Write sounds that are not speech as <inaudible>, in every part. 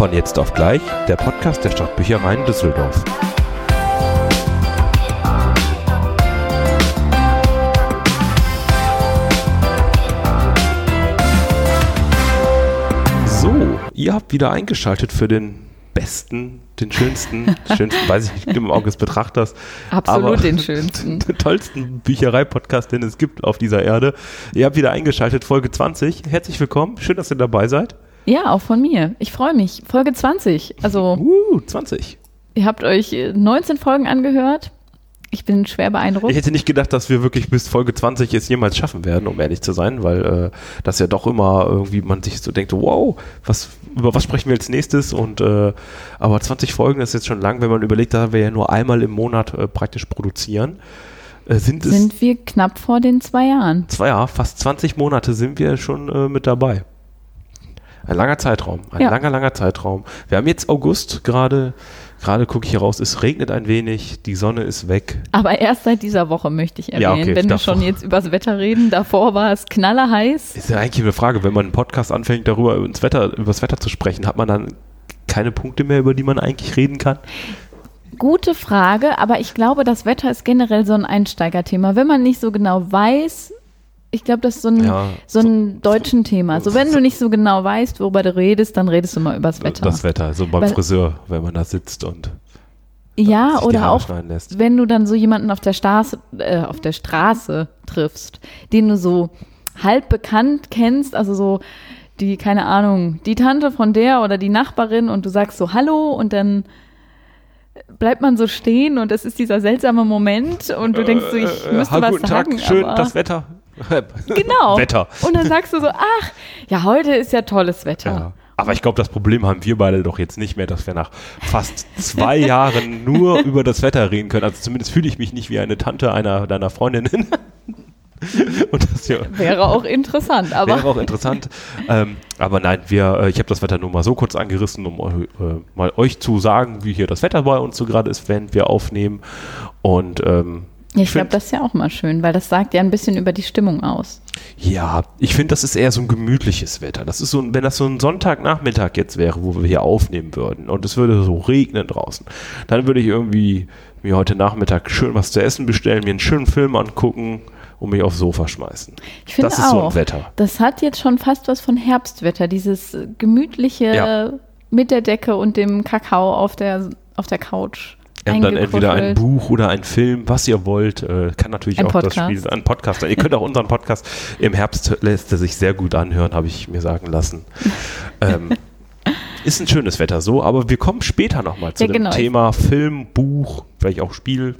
Von jetzt auf gleich, der Podcast der Stadtbüchereien Düsseldorf. So, ihr habt wieder eingeschaltet für den besten, den schönsten, schönsten, weiß ich nicht, im Auge des Betrachters. Absolut den schönsten. <laughs> Den tollsten Bücherei-Podcast, den es gibt auf dieser Erde. Ihr habt wieder eingeschaltet, Folge 20. Herzlich willkommen, schön, dass ihr dabei seid. Ja, auch von mir. Ich freue mich. Folge 20. Also, Uh, 20. ihr habt euch äh, 19 Folgen angehört. Ich bin schwer beeindruckt. Ich hätte nicht gedacht, dass wir wirklich bis Folge 20 es jemals schaffen werden, um ehrlich zu sein, weil äh, das ja doch immer irgendwie man sich so denkt, wow, was, über was sprechen wir als nächstes? Und äh, aber 20 Folgen ist jetzt schon lang, wenn man überlegt, da wir ja nur einmal im Monat äh, praktisch produzieren. Äh, sind es Sind wir knapp vor den zwei Jahren. zwei Jahre, fast 20 Monate sind wir schon äh, mit dabei. Ein langer Zeitraum, ein Ja. langer, langer Zeitraum. Wir haben jetzt August gerade, gerade gucke ich hier raus, es regnet ein wenig, die Sonne ist weg. Aber erst seit dieser Woche möchte ich erwähnen, Ja, okay, wenn wir schon jetzt übers Wetter reden. Davor war es knallerheiß. Ist ja eigentlich eine Frage, wenn man einen Podcast anfängt, darüber ins Wetter, über das Wetter zu sprechen, hat man dann keine Punkte mehr, über die man eigentlich reden kann? Gute Frage, aber ich glaube, das Wetter ist generell so ein Einsteigerthema. Wenn man nicht so genau weiß, ich glaube, das ist so ein, Ja, so ein deutschen Thema. So, wenn du nicht so genau weißt, worüber du redest, dann redest du mal übers Wetter. Das Wetter, so beim Weil- Friseur, wenn man da sitzt und ja, oder auch wenn du dann so jemanden auf der Straße, äh, auf der Straße triffst, den du so halb bekannt kennst, also so die, keine Ahnung, die Tante von der oder die Nachbarin und du sagst so Hallo und dann bleibt man so stehen und es ist dieser seltsame Moment und du denkst so, ich Äh, müsste hallo, was guten sagen. Tag, schön, das Wetter. <laughs> Genau. Wetter. Und dann sagst du so, ach, ja, heute ist ja tolles Wetter. Ja. Aber ich glaube, das Problem haben wir beide doch jetzt nicht mehr, dass wir nach fast zwei <laughs> Jahren nur über das Wetter reden können. Also zumindest fühle ich mich nicht wie eine Tante einer deiner Freundinnen. <laughs> Und das ja Wäre auch interessant, aber wäre auch interessant. ähm, aber nein, wir, äh, ich habe das Wetter nur mal so kurz angerissen, um eu- äh, mal euch zu sagen, wie hier das Wetter bei uns so gerade ist, während wir aufnehmen. Und ähm, ich glaube, das ist ja auch mal schön, weil das sagt ja ein bisschen über die Stimmung aus. Ja, ich finde, das ist eher so ein gemütliches Wetter. Das ist so, ein- wenn das so ein Sonntagnachmittag jetzt wäre, wo wir hier aufnehmen würden und es würde so regnen draußen, dann würde ich irgendwie mir heute Nachmittag schön was zu essen bestellen, mir einen schönen Film angucken und mich aufs Sofa schmeißen. Ich finde Das ist so ein auch. Wetter. Das hat jetzt schon fast was von Herbstwetter, dieses gemütliche Ja. mit der Decke und dem Kakao auf der, auf der Couch. Ja, und dann entweder ein. Buch oder ein Film, was ihr wollt. Äh, kann natürlich Ein auch das Podcast. Spiel sein. Ein Podcast. Ihr könnt auch unseren Podcast im Herbst lässt er sich sehr gut anhören, habe ich mir sagen lassen. <laughs> ähm, ist ein schönes Wetter so, aber wir kommen später nochmal zu Ja, dem genau. Thema Film, Buch, vielleicht auch Spiel,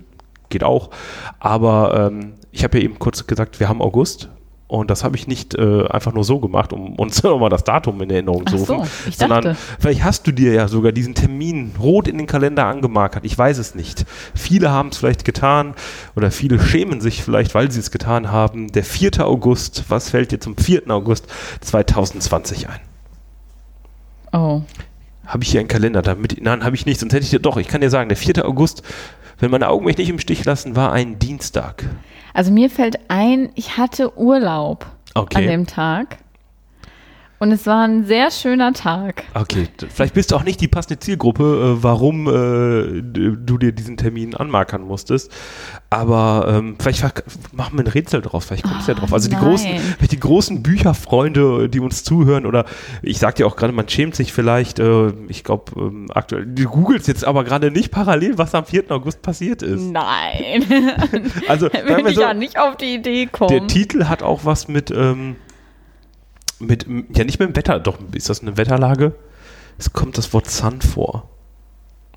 geht auch. Aber ähm, ich habe ja eben kurz gesagt, wir haben August. Und das habe ich nicht äh, einfach nur so gemacht, um uns <laughs> nochmal das Datum in Erinnerung zu so, rufen. ich sondern dachte. vielleicht hast du dir ja sogar diesen Termin rot in den Kalender angemarkert. Ich weiß es nicht. Viele haben es vielleicht getan oder viele schämen sich vielleicht, weil sie es getan haben. Der 4. August, was fällt dir zum 4. August 2020 ein? Oh, Habe ich hier einen Kalender? Damit, nein, habe ich nicht, sonst hätte ich dir doch. Ich kann dir sagen, der 4. August, wenn meine Augen mich nicht im Stich lassen, war ein Dienstag. Also mir fällt ein, ich hatte Urlaub Okay. an dem Tag. Und es war ein sehr schöner Tag. Okay, vielleicht bist du auch nicht die passende Zielgruppe, äh, warum äh, du dir diesen Termin anmarkern musstest. Aber ähm, vielleicht machen wir ein Rätsel draus, vielleicht kommst du ja Oh, drauf. Also die nein. großen, vielleicht die großen Bücherfreunde, die uns zuhören, oder ich sag dir auch gerade, man schämt sich vielleicht, äh, ich glaube, ähm, aktuell, du googelst jetzt aber gerade nicht parallel, was am 4. August passiert ist. Nein, <laughs> Also <laughs> wir ich so, ja nicht auf die Idee kommen. der Titel hat auch was mit, ähm, mit, ja nicht mit dem Wetter, doch, ist das eine Wetterlage? Es kommt das Wort Sun vor.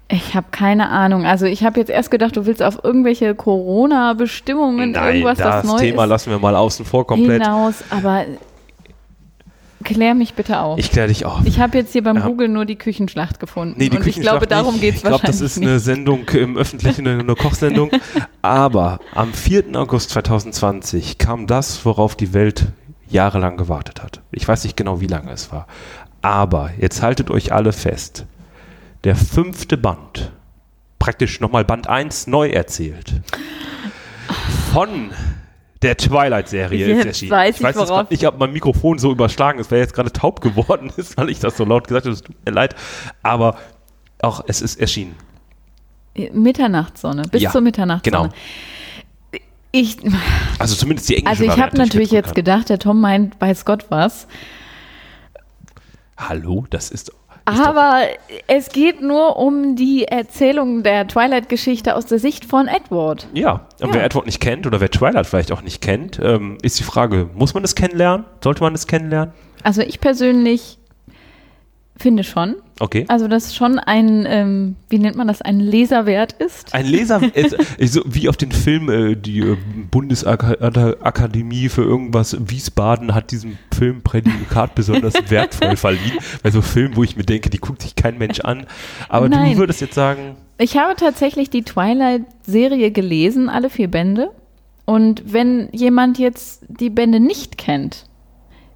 Ich habe keine Ahnung. Also ich habe jetzt erst gedacht, du willst auf irgendwelche Corona-Bestimmungen, irgendwas, das das neu Thema ist, lassen wir mal außen vor komplett. hinaus. Aber klär mich bitte auf. Ich kläre dich auf. Ich habe jetzt hier beim Ja. Google nur die Küchenschlacht gefunden. Nee, die und ich glaube, Küchenschlacht darum geht es Ich glaube, wahrscheinlich das ist nicht. eine Sendung im Öffentlichen, eine Kochsendung. <laughs> Aber am 4. August 2020 kam das, worauf die Welt jahrelang gewartet hat. Ich weiß nicht genau, wie lange es war. Aber jetzt haltet euch alle fest. Der fünfte Band, praktisch nochmal Band 1 neu erzählt, von der Twilight-Serie ist Jetzt erschienen. weiß ich, jetzt worauf- grad nicht, ob mein Mikrofon so überschlagen ist, weil jetzt gerade taub geworden <laughs> ist, weil ich das so laut gesagt habe. Es tut mir leid. Aber auch es ist erschienen. Mitternachtssonne, bis Ja, zur Mitternachtssonne. genau. Ich, Also zumindest die englische also ich habe natürlich find's jetzt gedacht, der Tom meint, weiß Gott was. Hallo, das ist. ist doch- Aber es geht nur um die Erzählung der Twilight-Geschichte aus der Sicht von Edward. Ja, und Ja. wer Edward nicht kennt oder wer Twilight vielleicht auch nicht kennt, ähm, ist die Frage, muss man es kennenlernen? Sollte man es kennenlernen? Also ich persönlich finde schon. Okay. Also dass schon ein, ähm, wie nennt man das, ein Leserwert ist. Ein Leser, <laughs> ist, ist so wie auf den Film, äh, die äh, Bundesakademie für irgendwas Wiesbaden hat diesem Film Prädikat besonders <laughs> wertvoll verliehen. Bei so Filmen, wo ich mir denke, die guckt sich kein Mensch an. Aber Nein. du würdest jetzt sagen, Ich habe tatsächlich die Twilight-Serie gelesen, alle vier Bände. Und wenn jemand jetzt die Bände nicht kennt,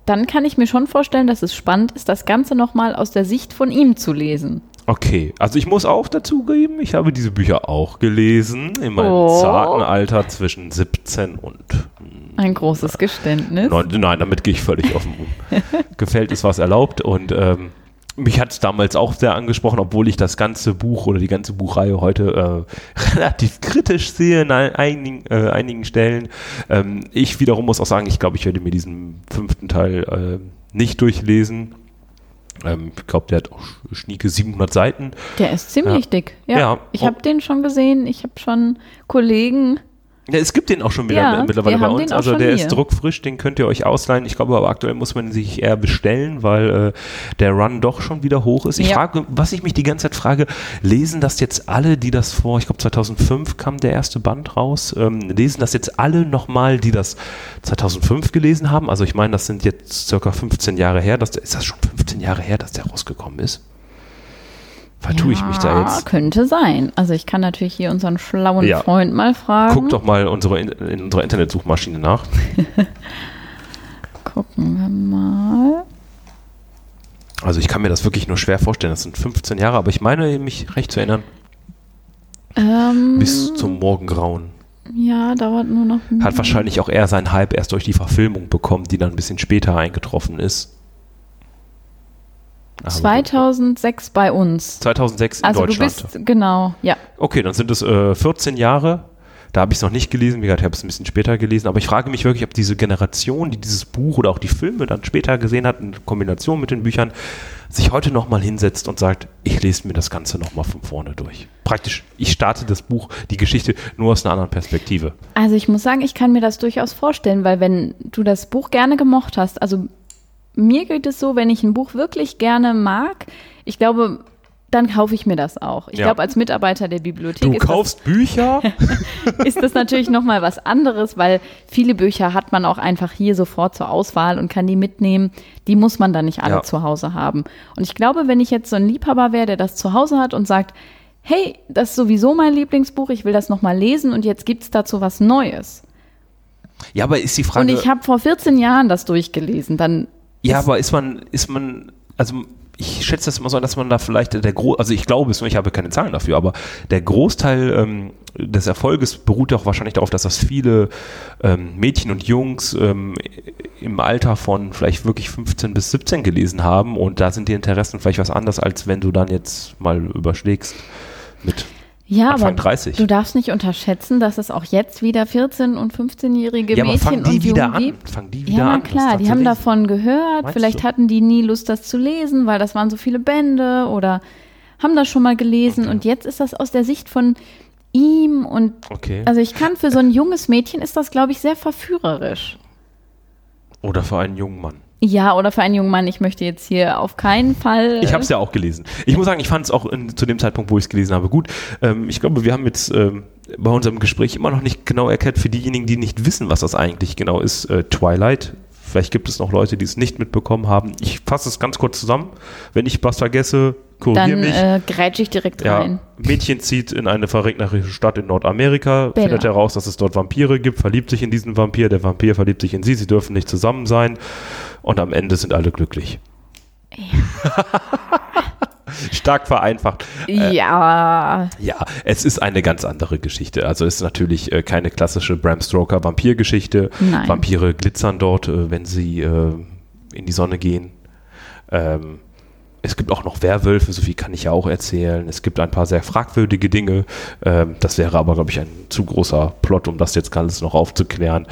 dann kann ich mir schon vorstellen, dass es spannend ist, das Ganze nochmal aus der Sicht von ihm zu lesen. okay, also ich muss auch dazugeben, ich habe diese Bücher auch gelesen in meinem Oh. zarten Alter zwischen 17 und Ein großes Geständnis. Nein, nein, damit gehe ich völlig offen um. <laughs> Gefällt ist was erlaubt und ähm, mich hat es damals auch sehr angesprochen, obwohl ich das ganze Buch oder die ganze Buchreihe heute äh, <laughs> relativ kritisch sehe in ein- einigen, äh, einigen Stellen. Ähm, ich wiederum muss auch sagen, ich glaube, ich werde mir diesen fünften Teil äh, nicht durchlesen. Ähm, ich glaube, der hat auch sch- schnieke 700 Seiten. Der ist ziemlich Ja. dick. Ja, Ja. ich habe den schon gesehen. Ich habe schon Kollegen. Ja, es gibt den auch schon wieder Ja, mittlerweile bei uns. Also der hier. ist druckfrisch, den könnt ihr euch ausleihen. Ich glaube aber aktuell muss man sich eher bestellen, weil äh, der Run doch schon wieder hoch ist. Ich Ja. frage, was ich mich die ganze Zeit frage, lesen das jetzt alle, die das vor, ich glaube 2005 kam der erste Band raus, ähm, lesen das jetzt alle nochmal, die das 2005 gelesen haben? Also ich meine, das sind jetzt circa 15 Jahre her. Dass der, ist das schon 15 Jahre her, dass der rausgekommen ist? Vertue ich mich da Ja, jetzt? Könnte sein. Also ich kann natürlich hier unseren schlauen Ja. Freund mal fragen. Guck doch mal unsere, in, in unserer Internetsuchmaschine nach. <laughs> Gucken wir mal. Also ich kann mir das wirklich nur schwer vorstellen. Das sind 15 Jahre, aber ich meine mich recht zu erinnern, Ähm, bis zum Morgengrauen. Ja, dauert nur noch. Hat wahrscheinlich auch eher seinen Hype erst durch die Verfilmung bekommen, die dann ein bisschen später eingetroffen ist. Aber 2006 bei uns. 2006 in Also du Deutschland. bist, genau, ja. Okay, dann sind es äh, 14 Jahre. Da habe ich es noch nicht gelesen, wie gesagt, ich habe es ein bisschen später gelesen, aber ich frage mich wirklich, ob diese Generation, die dieses Buch oder auch die Filme dann später gesehen hat, in Kombination mit den Büchern, sich heute nochmal hinsetzt und sagt, ich lese mir das Ganze nochmal von vorne durch. Praktisch, ich starte das Buch, die Geschichte nur aus einer anderen Perspektive. Also ich muss sagen, ich kann mir das durchaus vorstellen, weil wenn du das Buch gerne gemocht hast, also mir geht es so, wenn ich ein Buch wirklich gerne mag, ich glaube, dann kaufe ich mir das auch. Ich Ja. glaube, als Mitarbeiter der Bibliothek Du ist, kaufst Bücher? das, <laughs> ist das natürlich nochmal was anderes, weil viele Bücher hat man auch einfach hier sofort zur Auswahl und kann die mitnehmen. Die muss man dann nicht alle Ja. zu Hause haben. Und ich glaube, wenn ich jetzt so ein Liebhaber wäre, der das zu Hause hat und sagt, hey, das ist sowieso mein Lieblingsbuch, ich will das nochmal lesen und jetzt gibt es dazu was Neues. ja, aber ist die Frage. Und ich habe vor 14 Jahren das durchgelesen. Dann Ja, aber ist man, ist man, also ich schätze das immer so, dass man da vielleicht der Gro also ich glaube es, ich habe keine Zahlen dafür, aber der Großteil ähm, des Erfolges beruht auch wahrscheinlich darauf, dass das viele ähm, Mädchen und Jungs ähm, im Alter von vielleicht wirklich 15 bis 17 gelesen haben und da sind die Interessen vielleicht was anders, als wenn du dann jetzt mal überschlägst mit ja, Anfang aber 30. du darfst nicht unterschätzen, dass es auch jetzt wieder 14- und 15-jährige ja, Mädchen und wieder Jungen gibt. fangen die wieder Ja, an. das klar, die haben davon gehört. Meinst Vielleicht du? hatten die nie Lust, das zu lesen, weil das waren so viele Bände oder haben das schon mal gelesen. Okay. Und jetzt ist das aus der Sicht von ihm und Okay. also ich kann für so ein junges Mädchen ist das, glaube ich, sehr verführerisch. Oder für einen jungen Mann. Ja, oder für einen jungen Mann, ich möchte jetzt hier auf keinen Fall. Ich habe es ja auch gelesen. Ich muss sagen, ich fand es auch in, zu dem Zeitpunkt, wo ich es gelesen habe, gut. Ähm, ich glaube, wir haben jetzt ähm, bei unserem Gespräch immer noch nicht genau erklärt, für diejenigen, die nicht wissen, was das eigentlich genau ist, äh, Twilight. Vielleicht gibt es noch Leute, die es nicht mitbekommen haben. Ich fasse es ganz kurz zusammen. Wenn ich was vergesse, korrigiere dann mich. äh, grätsche ich direkt Ja, rein. Mädchen zieht in eine verregnerische Stadt in Nordamerika, Bella. findet heraus, dass es dort Vampire gibt, verliebt sich in diesen Vampir, der Vampir verliebt sich in sie, sie dürfen nicht zusammen sein und am Ende sind alle glücklich. <laughs> Stark vereinfacht. Äh, ja. Ja, es ist eine ganz andere Geschichte. Also es ist natürlich äh, keine klassische Bram Stoker Vampirgeschichte. Vampire glitzern dort, äh, wenn sie äh, in die Sonne gehen. Ähm, es gibt auch noch Werwölfe, so viel kann ich ja auch erzählen. Es gibt ein paar sehr fragwürdige Dinge. Ähm, das wäre aber, glaube ich, ein zu großer Plot, um das jetzt alles noch aufzuklären.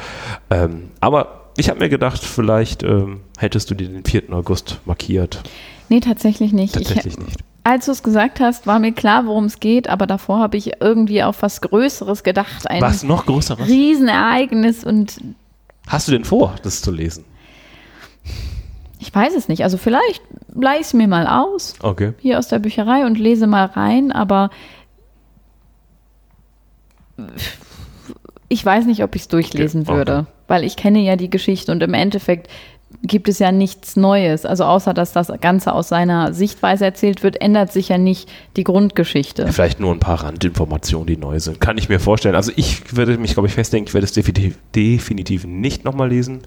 Ähm, aber ich habe mir gedacht, vielleicht ähm, hättest du dir den 4. August markiert. Nee, tatsächlich nicht. Tatsächlich ich, nicht. Als du es gesagt hast, war mir klar, worum es geht, aber davor habe ich irgendwie auf was Größeres gedacht. Ein Was noch größeres? Riesenereignis und Hast du denn vor, das zu lesen? ich weiß es nicht. Also vielleicht leih ich es mir mal aus, Okay. hier aus der Bücherei und lese mal rein, aber ich weiß nicht, ob ich es durchlesen Okay, okay. würde, weil ich kenne ja die Geschichte und im Endeffekt gibt es ja nichts Neues. Also außer, dass das Ganze aus seiner Sichtweise erzählt wird, ändert sich ja nicht die Grundgeschichte. Vielleicht nur ein paar Randinformationen, die neu sind. Kann ich mir vorstellen. Also ich würde mich, glaube ich, festlegen, ich werde es definitiv, definitiv nicht nochmal lesen.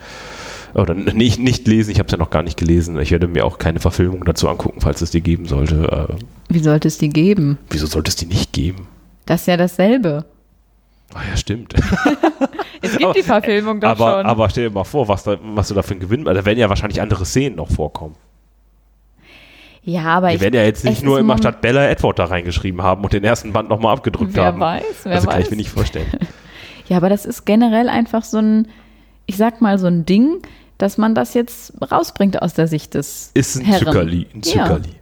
Oder nicht, nicht lesen, ich habe es ja noch gar nicht gelesen. Ich werde mir auch keine Verfilmung dazu angucken, falls es die geben sollte. Äh, Wie sollte es die geben? wieso sollte es die nicht geben? Das ist ja dasselbe. Ah ja, stimmt. <laughs> Es gibt die Verfilmung doch aber, schon. aber stell dir mal vor, was, da, was du da für einen Gewinn, da werden ja wahrscheinlich andere Szenen noch vorkommen. ja, aber Die ich, werden ja jetzt nicht nur immer statt Bella Edward da reingeschrieben haben und den ersten Band nochmal abgedrückt Wer haben. weiß, wer also kann ich weiß. mir nicht vorstellen. <laughs> Ja, aber das ist generell einfach so ein, ich sag mal, so ein Ding, dass man das jetzt rausbringt aus der Sicht des Ist ein Herren. Zuckerli. Ein Ja. Zuckerli. Also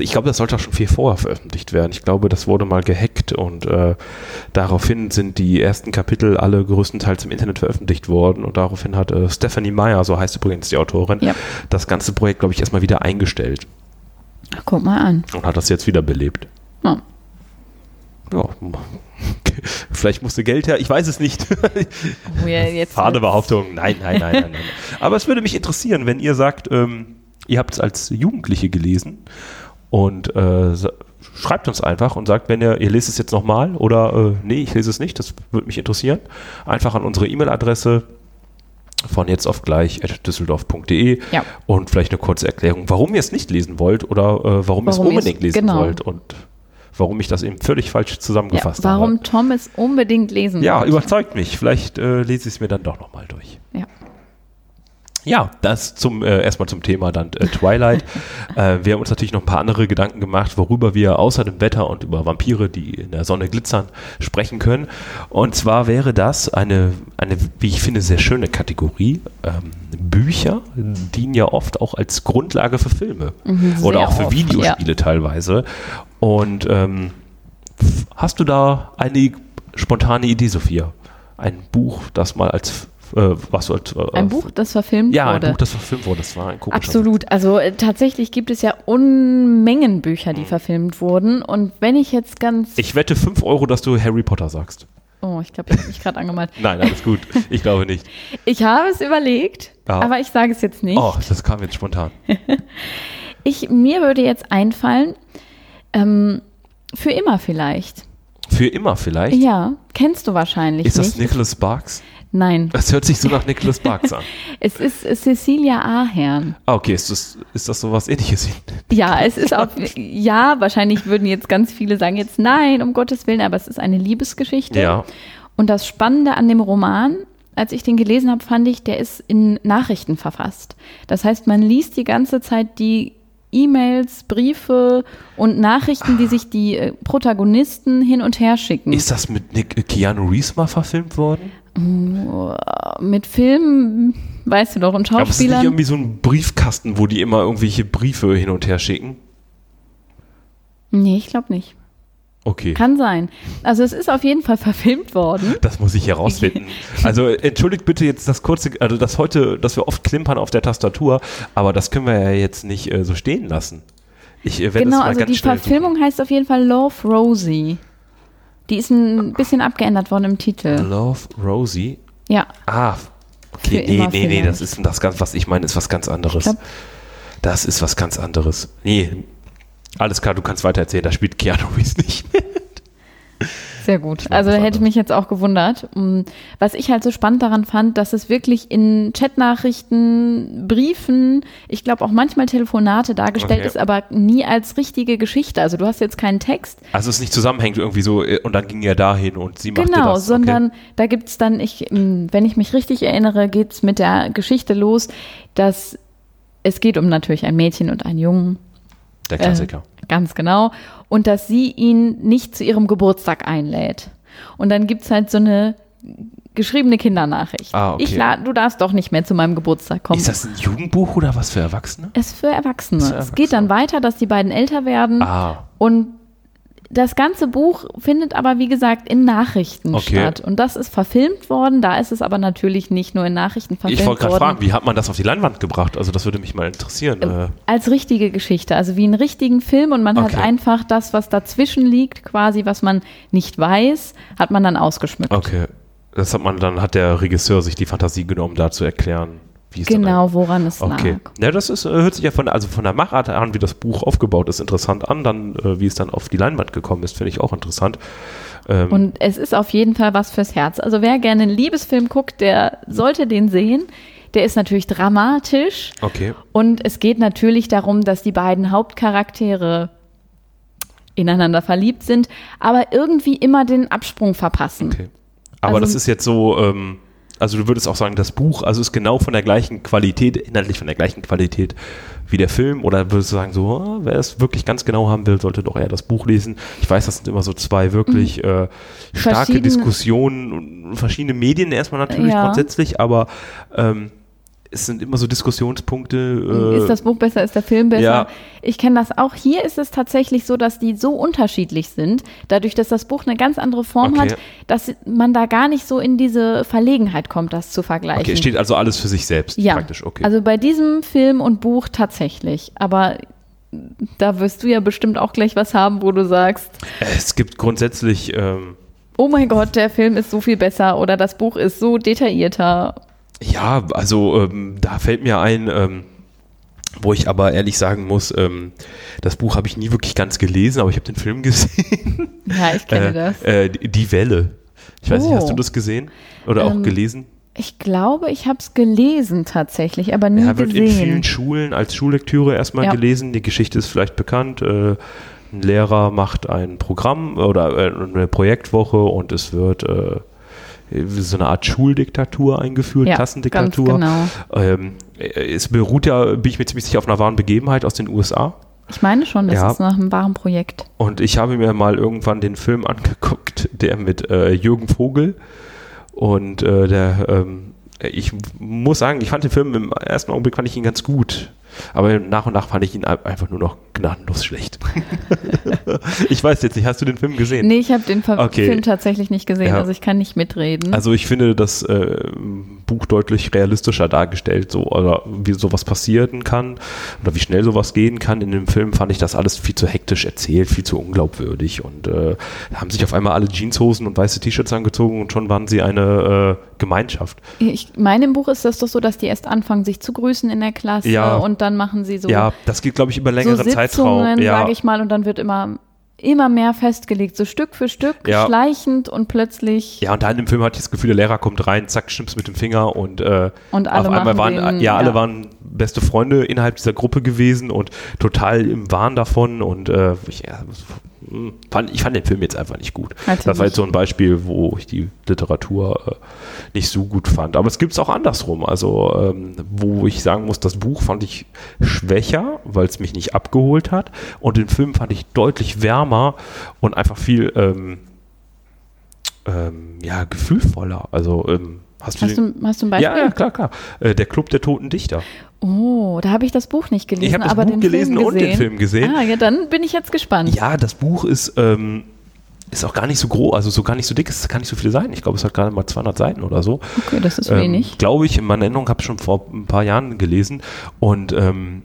ich glaube, das sollte auch schon viel vorher veröffentlicht werden. Ich glaube, das wurde mal gehackt und äh, daraufhin sind die ersten Kapitel alle größtenteils im Internet veröffentlicht worden und daraufhin hat äh, Stephanie Meyer, so heißt übrigens die Autorin, Ja. das ganze Projekt, glaube ich, erstmal wieder eingestellt Ach, Guck mal an. und hat das jetzt wieder belebt. Ja. Ja, <laughs> vielleicht musste Geld her, ich weiß es nicht. Oh, ja, jetzt Fade Behauptung, nein, nein, nein, nein, nein. <laughs> Aber es würde mich interessieren, wenn ihr sagt, ähm, ihr habt es als Jugendliche gelesen und äh, schreibt uns einfach und sagt, wenn ihr, ihr lest es jetzt nochmal oder äh, nee, ich lese es nicht, das würde mich interessieren. Einfach an unsere E-Mail-Adresse von jetzt auf gleich at düsseldorf.de Ja. und vielleicht eine kurze Erklärung, warum ihr es nicht lesen wollt oder äh, warum, ihr es Warum unbedingt lesen genau. wollt und warum ich das eben völlig falsch Ja, zusammengefasst habe. warum Tom es unbedingt lesen Ja, sollte. überzeugt mich. Vielleicht äh, lese ich es mir dann doch nochmal durch. Ja. Ja, das zum äh, erstmal zum Thema dann äh, Twilight. <laughs> äh, wir haben uns natürlich noch ein paar andere Gedanken gemacht, worüber wir außer dem Wetter und über Vampire, die in der Sonne glitzern, sprechen können. Und zwar wäre das eine, eine wie ich finde, sehr schöne Kategorie. Ähm, Bücher dienen ja oft auch als Grundlage für Filme Mhm, oder auch für oft, Videospiele teilweise. Und ähm, hast du da eine spontane Idee, Sophia? Ein Buch, das mal als äh, was als, äh, Ein Buch, das verfilmt ja, wurde. ein Buch, das verfilmt wurde. Das war ein komischer Absolut. Also äh, tatsächlich gibt es ja Unmengen Bücher, die verfilmt wurden. Und wenn ich jetzt ganz. Ich wette 5 Euro, dass du Harry Potter sagst. oh, ich glaube, ich habe mich gerade angemalt. <laughs> Nein, alles gut. Ich glaube nicht. <laughs> Ich habe es überlegt, Ja. aber ich sage es jetzt nicht. Oh, das kam jetzt spontan. <laughs> Ich, mir würde jetzt einfallen, ähm, für immer vielleicht. Für immer vielleicht. Ja, kennst du wahrscheinlich Ist das nicht. Nicholas Sparks? Nein, Das hört sich so nach Nicholas Sparks an. <laughs> es ist Cecilia Ahern. Ah, okay, ist das, ist das sowas ähnliches? Ja, es ist auch, ja, wahrscheinlich würden jetzt ganz viele sagen jetzt nein, um Gottes Willen, aber es ist eine Liebesgeschichte. Ja. Und das Spannende an dem Roman, als ich den gelesen habe, fand ich, der ist in Nachrichten verfasst. Das heißt, man liest die ganze Zeit die E-Mails, Briefe und Nachrichten, die sich die äh, Protagonisten hin und her schicken. Ist das mit Nick, äh, Keanu Reeves mal verfilmt worden? Mit Filmen, weißt du doch, und Aber es ist nicht Schauspielern. irgendwie so ein Briefkasten, wo die immer irgendwelche Briefe hin und her schicken? Nee, ich glaube nicht. Okay. Kann sein. Also es ist auf jeden Fall verfilmt worden. Das muss ich herausfinden. <laughs> Also entschuldigt bitte jetzt das kurze, also das heute, dass wir oft klimpern auf der Tastatur, aber das können wir ja jetzt nicht äh, so stehen lassen. Ich äh, werde Genau, das mal also ganz die Verfilmung heißt auf jeden Fall Love Rosie. Die ist ein bisschen abgeändert worden im Titel. Love Rosie. Ja, Ah, okay, Für nee, nee, nee, das ist das ganz, was ich meine, ist was ganz anderes. Glaub- das ist was ganz anderes. Nee, alles klar, du kannst weiter erzählen, da spielt Keanu Reeves nicht mit. Sehr gut. Also hätte mich jetzt auch gewundert. Mm, Was ich halt so spannend daran fand, dass es wirklich in Chatnachrichten, Briefen, ich glaube auch manchmal Telefonate dargestellt Okay. ist, aber nie als richtige Geschichte. Also du hast jetzt keinen Text, Also es nicht zusammenhängt irgendwie so äh, und dann ging er dahin und sie machte genau, das. sondern da gibt's dann, ich, mm, wenn ich mich richtig erinnere, geht's mit der Geschichte los, dass es geht um natürlich ein Mädchen und einen Jungen. Der Klassiker. Äh, ganz genau. Und dass sie ihn nicht zu ihrem Geburtstag einlädt. Und dann gibt's halt so eine geschriebene Kindernachricht. Ah, okay. Ich lad, du darfst doch nicht mehr zu meinem Geburtstag kommen. Ist das ein Jugendbuch oder was für Erwachsene? es ist für Erwachsene. Ist für Es geht dann weiter, dass die beiden älter werden. Ah, Und das ganze Buch findet aber, wie gesagt, in Nachrichten Okay. statt. Und das ist verfilmt worden. Da ist es aber natürlich nicht nur in Nachrichten verfilmt ich wollte gerade worden. fragen, wie hat man das auf die Leinwand gebracht? Also das würde mich mal interessieren. Äh, als richtige Geschichte, also wie einen richtigen Film und man hat Okay. einfach das, was dazwischen liegt, quasi, was man nicht weiß, hat man dann ausgeschmückt. okay. Das hat man, dann hat der Regisseur sich die Fantasie genommen, da zu erklären, wie Genau, woran es Okay. lag. Ja, das ist, äh, hört sich ja von, also von der Machart an, wie das Buch aufgebaut ist, interessant an. Dann, äh, wie es dann auf die Leinwand gekommen ist, finde ich auch interessant. Ähm, Und es ist auf jeden Fall was fürs Herz. Also wer gerne einen Liebesfilm guckt, der sollte den sehen. Der ist natürlich dramatisch okay. und es geht natürlich darum, dass die beiden Hauptcharaktere ineinander verliebt sind, aber irgendwie immer den Absprung verpassen. Okay. Aber Also- das ist jetzt so, ähm, also du würdest auch sagen, das Buch, also ist genau von der gleichen Qualität, inhaltlich von der gleichen Qualität wie der Film, oder würdest du sagen, so, ah, wer es wirklich ganz genau haben will, sollte doch eher das Buch lesen? Ich weiß, das sind immer so zwei wirklich äh, starke Mhm. Diskussionen und verschiedene Medien erstmal natürlich Ja. grundsätzlich, aber ähm, es sind immer so Diskussionspunkte. Äh, Ist das Buch besser, ist der Film besser? ja. Ich kenne das auch. Hier ist es tatsächlich so, dass die so unterschiedlich sind, dadurch, dass das Buch eine ganz andere Form Okay. hat, dass man da gar nicht so in diese Verlegenheit kommt, das zu vergleichen. okay, steht also alles für sich selbst ja, praktisch, okay. also bei diesem Film und Buch tatsächlich. Aber da wirst du ja bestimmt auch gleich was haben, wo du sagst, es gibt grundsätzlich ähm, oh mein Gott, der Film ist so viel besser oder das Buch ist so detaillierter. Ja, also ähm, da fällt mir ein, ähm, wo ich aber ehrlich sagen muss, ähm, das Buch habe ich nie wirklich ganz gelesen, aber ich habe den Film <laughs> gesehen. Ja, ich kenne äh, das. Äh, die Welle. Ich weiß nicht, hast Oh. du das gesehen? Oder auch Ähm, gelesen? Ich glaube, ich habe es gelesen tatsächlich, aber nie Ja, wird in vielen gesehen. Schulen als Schullektüre erstmal Ja. gelesen. Die Geschichte ist vielleicht bekannt. Äh, ein Lehrer macht ein Programm oder äh, eine Projektwoche und es wird äh, so eine Art Schuldiktatur eingeführt, Ja, Klassendiktatur. genau. Ähm, es beruht ja, bin ich mir ziemlich sicher, auf einer wahren Begebenheit aus den USA. Ich meine schon, das Ja. ist nach einem wahren Projekt. Und ich habe mir mal irgendwann den Film angeguckt, der mit äh, Jürgen Vogel und äh, der, ähm, ich muss sagen, ich fand den Film im ersten Augenblick fand ich ihn ganz gut. Aber nach und nach fand ich ihn ein- einfach nur noch gnadenlos schlecht. <laughs> ich weiß jetzt nicht, hast du den Film gesehen? Nee, ich habe den Ver Okay. Film tatsächlich nicht gesehen, Ja. also ich kann nicht mitreden. Also ich finde das äh, Buch deutlich realistischer dargestellt, so oder wie sowas passieren kann oder wie schnell sowas gehen kann. In dem Film fand ich das alles viel zu hektisch erzählt, viel zu unglaubwürdig und äh, haben sich auf einmal alle Jeanshosen und weiße T-Shirts angezogen und schon waren sie eine äh, Gemeinschaft. ich meine, im Buch ist das doch so, dass die erst anfangen, sich zu grüßen in der Klasse Ja. und dann machen sie so, ja, das geht glaube ich über so längeren Sitzungen, Zeitraum. Ja, sage ich mal, und dann wird immer, immer mehr festgelegt, so Stück für Stück, Ja. schleichend und plötzlich ja, und da in dem Film hatte ich das Gefühl, der Lehrer kommt rein, zack, schnippst mit dem Finger und äh, und alle auf einmal waren, den, ja, alle waren beste Freunde innerhalb dieser Gruppe gewesen und total im Wahn davon und äh, ich, ja, fand, ich fand den Film jetzt einfach nicht gut. Also das war jetzt so ein Beispiel, wo ich die Literatur äh, nicht so gut fand. Aber es gibt es auch andersrum. Also, ähm, wo ich sagen muss, das Buch fand ich schwächer, weil es mich nicht abgeholt hat. Und den Film fand ich deutlich wärmer und einfach viel ähm, ähm, ja, gefühlvoller. Also, ähm, hast du Hast du, hast du ein Beispiel? ja, ja, klar, klar. Äh, der Club der Toten Dichter. Oh, da habe ich das Buch nicht gelesen, Ich habe das aber Buch den gelesen Film und gesehen. den Film gesehen. Ah, ja, dann bin ich jetzt gespannt. Ja, das Buch ist, ähm, ist auch gar nicht so groß, also so gar nicht so dick, es kann nicht so viele Seiten. Ich glaube, es hat gerade mal 200 Seiten oder so. Okay, das ist Ähm, wenig. Glaube ich, in meiner Erinnerung habe ich schon vor ein paar Jahren gelesen. Und ähm,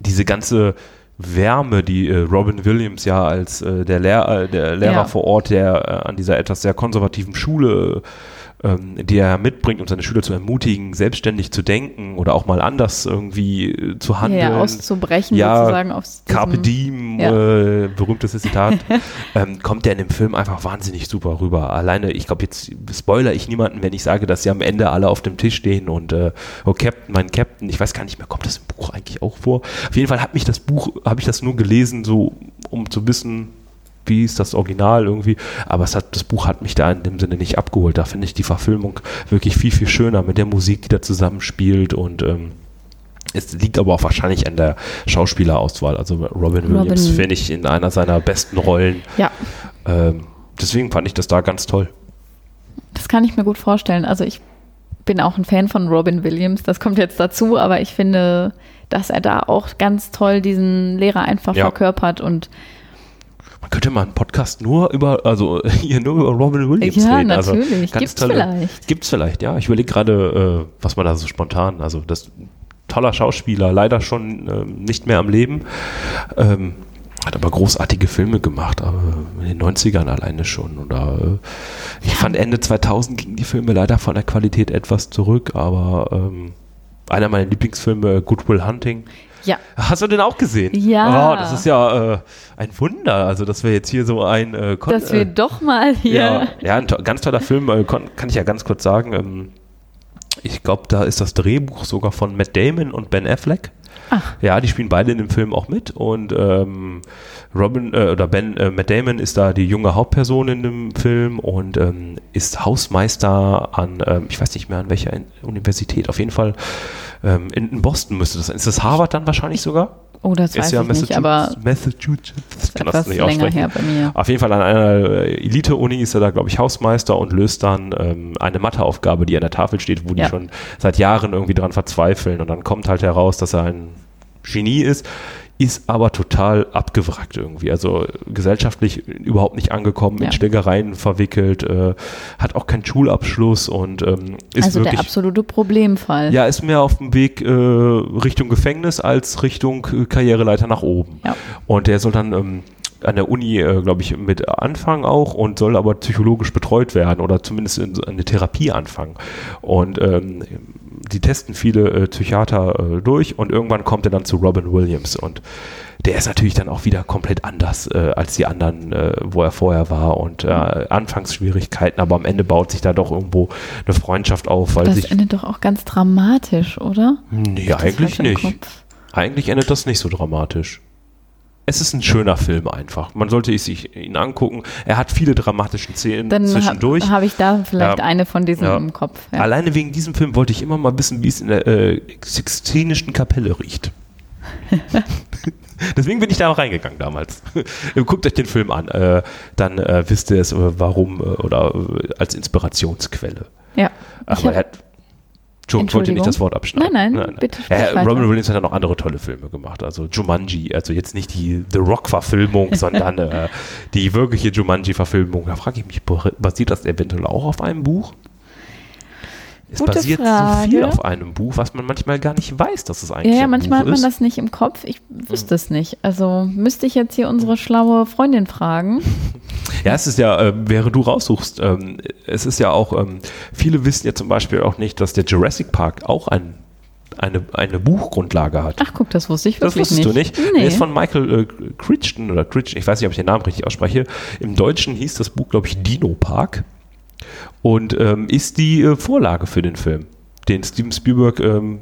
diese ganze Wärme, die äh, Robin Williams ja als äh, der, Lehr äh, der Lehrer Ja. vor Ort, der äh, an dieser etwas sehr konservativen Schule ähm, die er mitbringt, um seine Schüler zu ermutigen, selbstständig zu denken oder auch mal anders irgendwie äh, zu handeln. Ja, auszubrechen Ja, sozusagen diesem, Carpe Diem, Ja. äh, berühmtes Zitat, <laughs> ähm, kommt der in dem Film einfach wahnsinnig super rüber. Alleine, ich glaube, jetzt spoiler ich niemanden, wenn ich sage, dass sie am Ende alle auf dem Tisch stehen und äh, oh Captain, mein Captain, ich weiß gar nicht mehr, kommt das im Buch eigentlich auch vor? Auf jeden Fall hat mich das Buch, habe ich das nur gelesen, so um zu wissen, wie ist das Original irgendwie, aber es hat, das Buch hat mich da in dem Sinne nicht abgeholt. Da finde ich die Verfilmung wirklich viel, viel schöner mit der Musik, die da zusammenspielt und ähm, es liegt aber auch wahrscheinlich an der Schauspielerauswahl. Also Robin Williams finde ich in einer seiner besten Rollen. Ja, Ähm, deswegen fand ich das da ganz toll. das kann ich mir gut vorstellen. Also ich bin auch ein Fan von Robin Williams, das kommt jetzt dazu, aber ich finde, dass er da auch ganz toll diesen Lehrer einfach Ja. verkörpert und Man könnte mal einen Podcast nur über, also <laughs> hier nur über Robin Williams Ja, reden. Also natürlich. ganz Gibt's tolle- vielleicht. Gibt's vielleicht, ja. Ich überlege gerade, äh, was man da so spontan, also das toller Schauspieler, leider schon ähm, nicht mehr am Leben. Ähm, hat aber großartige Filme gemacht, aber in den 90ern alleine schon. Oder äh, ich fand Ende 2000 gingen die Filme leider von der Qualität etwas zurück, aber ähm, einer meiner Lieblingsfilme, Good Will Hunting. Ja, Hast du den auch gesehen? Ja. Oh, das ist ja äh, ein Wunder, also dass wir jetzt hier so ein äh, Kon- dass wir äh, doch mal hier. ja, ja, ein to ganz toller Film, äh, kann ich ja ganz kurz sagen. Ähm, ich glaube, da ist das Drehbuch sogar von Matt Damon und Ben Affleck. Ach. Ja, die spielen beide in dem Film auch mit und ähm, Robin äh, oder Ben äh, Matt Damon ist da die junge Hauptperson in dem Film und ähm, ist Hausmeister an, ähm, ich weiß nicht mehr an welcher Universität, auf jeden Fall ähm, in, in Boston müsste das sein. Ist das Harvard dann wahrscheinlich sogar? Oh, das weiß ist ja ich nicht, aber Massachusetts. Ich kann das nicht länger aussprechen. her bei mir. Auf jeden Fall an einer äh, Elite-Uni ist er da, glaube ich, Hausmeister und löst dann ähm, eine Matheaufgabe, die an der Tafel steht, wo die Ja. schon seit Jahren irgendwie dran verzweifeln. Und dann kommt halt heraus, dass er ein Genie ist, ist aber total abgewrackt irgendwie. Also gesellschaftlich überhaupt nicht angekommen, Ja. in Schlägereien verwickelt, äh, hat auch keinen Schulabschluss und ähm, ist also der wirklich absolute Problemfall. ja, ist mehr auf dem Weg äh, Richtung Gefängnis als Richtung äh, Karriereleiter nach oben. Ja. Und der soll dann ähm, an der Uni, äh, glaube ich, mit anfangen auch und soll aber psychologisch betreut werden oder zumindest eine Therapie anfangen. Und ähm, die testen viele äh, Psychiater äh, durch und irgendwann kommt er dann zu Robin Williams und der ist natürlich dann auch wieder komplett anders äh, als die anderen, äh, wo er vorher war und äh, Anfangsschwierigkeiten, aber am Ende baut sich da doch irgendwo eine Freundschaft auf, weil das sich endet doch auch ganz dramatisch, oder? Nee, eigentlich nicht. Eigentlich endet das nicht so dramatisch. Es ist ein schöner Film einfach. Man sollte sich ihn angucken. Er hat viele dramatische Szenen Dann zwischendurch. habe hab ich da vielleicht Ja. eine von diesen Ja. im Kopf. Ja. Alleine wegen diesem Film wollte ich immer mal wissen, wie es in der äh, Sixtinischen Kapelle riecht. <laughs> Deswegen bin ich da auch reingegangen damals. <laughs> Guckt euch den Film an, äh, dann äh, wisst ihr es, äh, warum äh, oder äh, als Inspirationsquelle. ja. Aber er hat. Entschuldigung, ich wollte nicht das Wort abschneiden. Nein, nein, bitte sprich Ja, weiter. Robin Williams hat ja noch andere tolle Filme gemacht. Also Jumanji, also jetzt nicht die The Rock-Verfilmung, <laughs> sondern äh, die wirkliche Jumanji-Verfilmung. Da frage ich mich, basiert das eventuell auch auf einem Buch? Es Gute basiert so Frage. viel auf einem Buch, was man manchmal gar nicht weiß, dass es ja, eigentlich ja, ein manchmal Buch hat man ist. das nicht im Kopf. Ich wüsste es nicht. Also müsste ich jetzt hier unsere schlaue Freundin fragen. <laughs> Ja, es ist ja, äh, während du raussuchst, ähm, es ist ja auch, ähm, viele wissen ja zum Beispiel auch nicht, dass der Jurassic Park auch ein, eine, eine Buchgrundlage hat. Ach, guck, das wusste ich Das wirklich wusstest nicht. du nicht? Nee. Der ist von Michael äh, Crichton oder Crichton, ich weiß nicht, ob ich den Namen richtig ausspreche. Im Deutschen hieß das Buch, glaube ich, Dino Park und ähm, ist die äh, Vorlage für den Film, den Steven Spielberg ähm,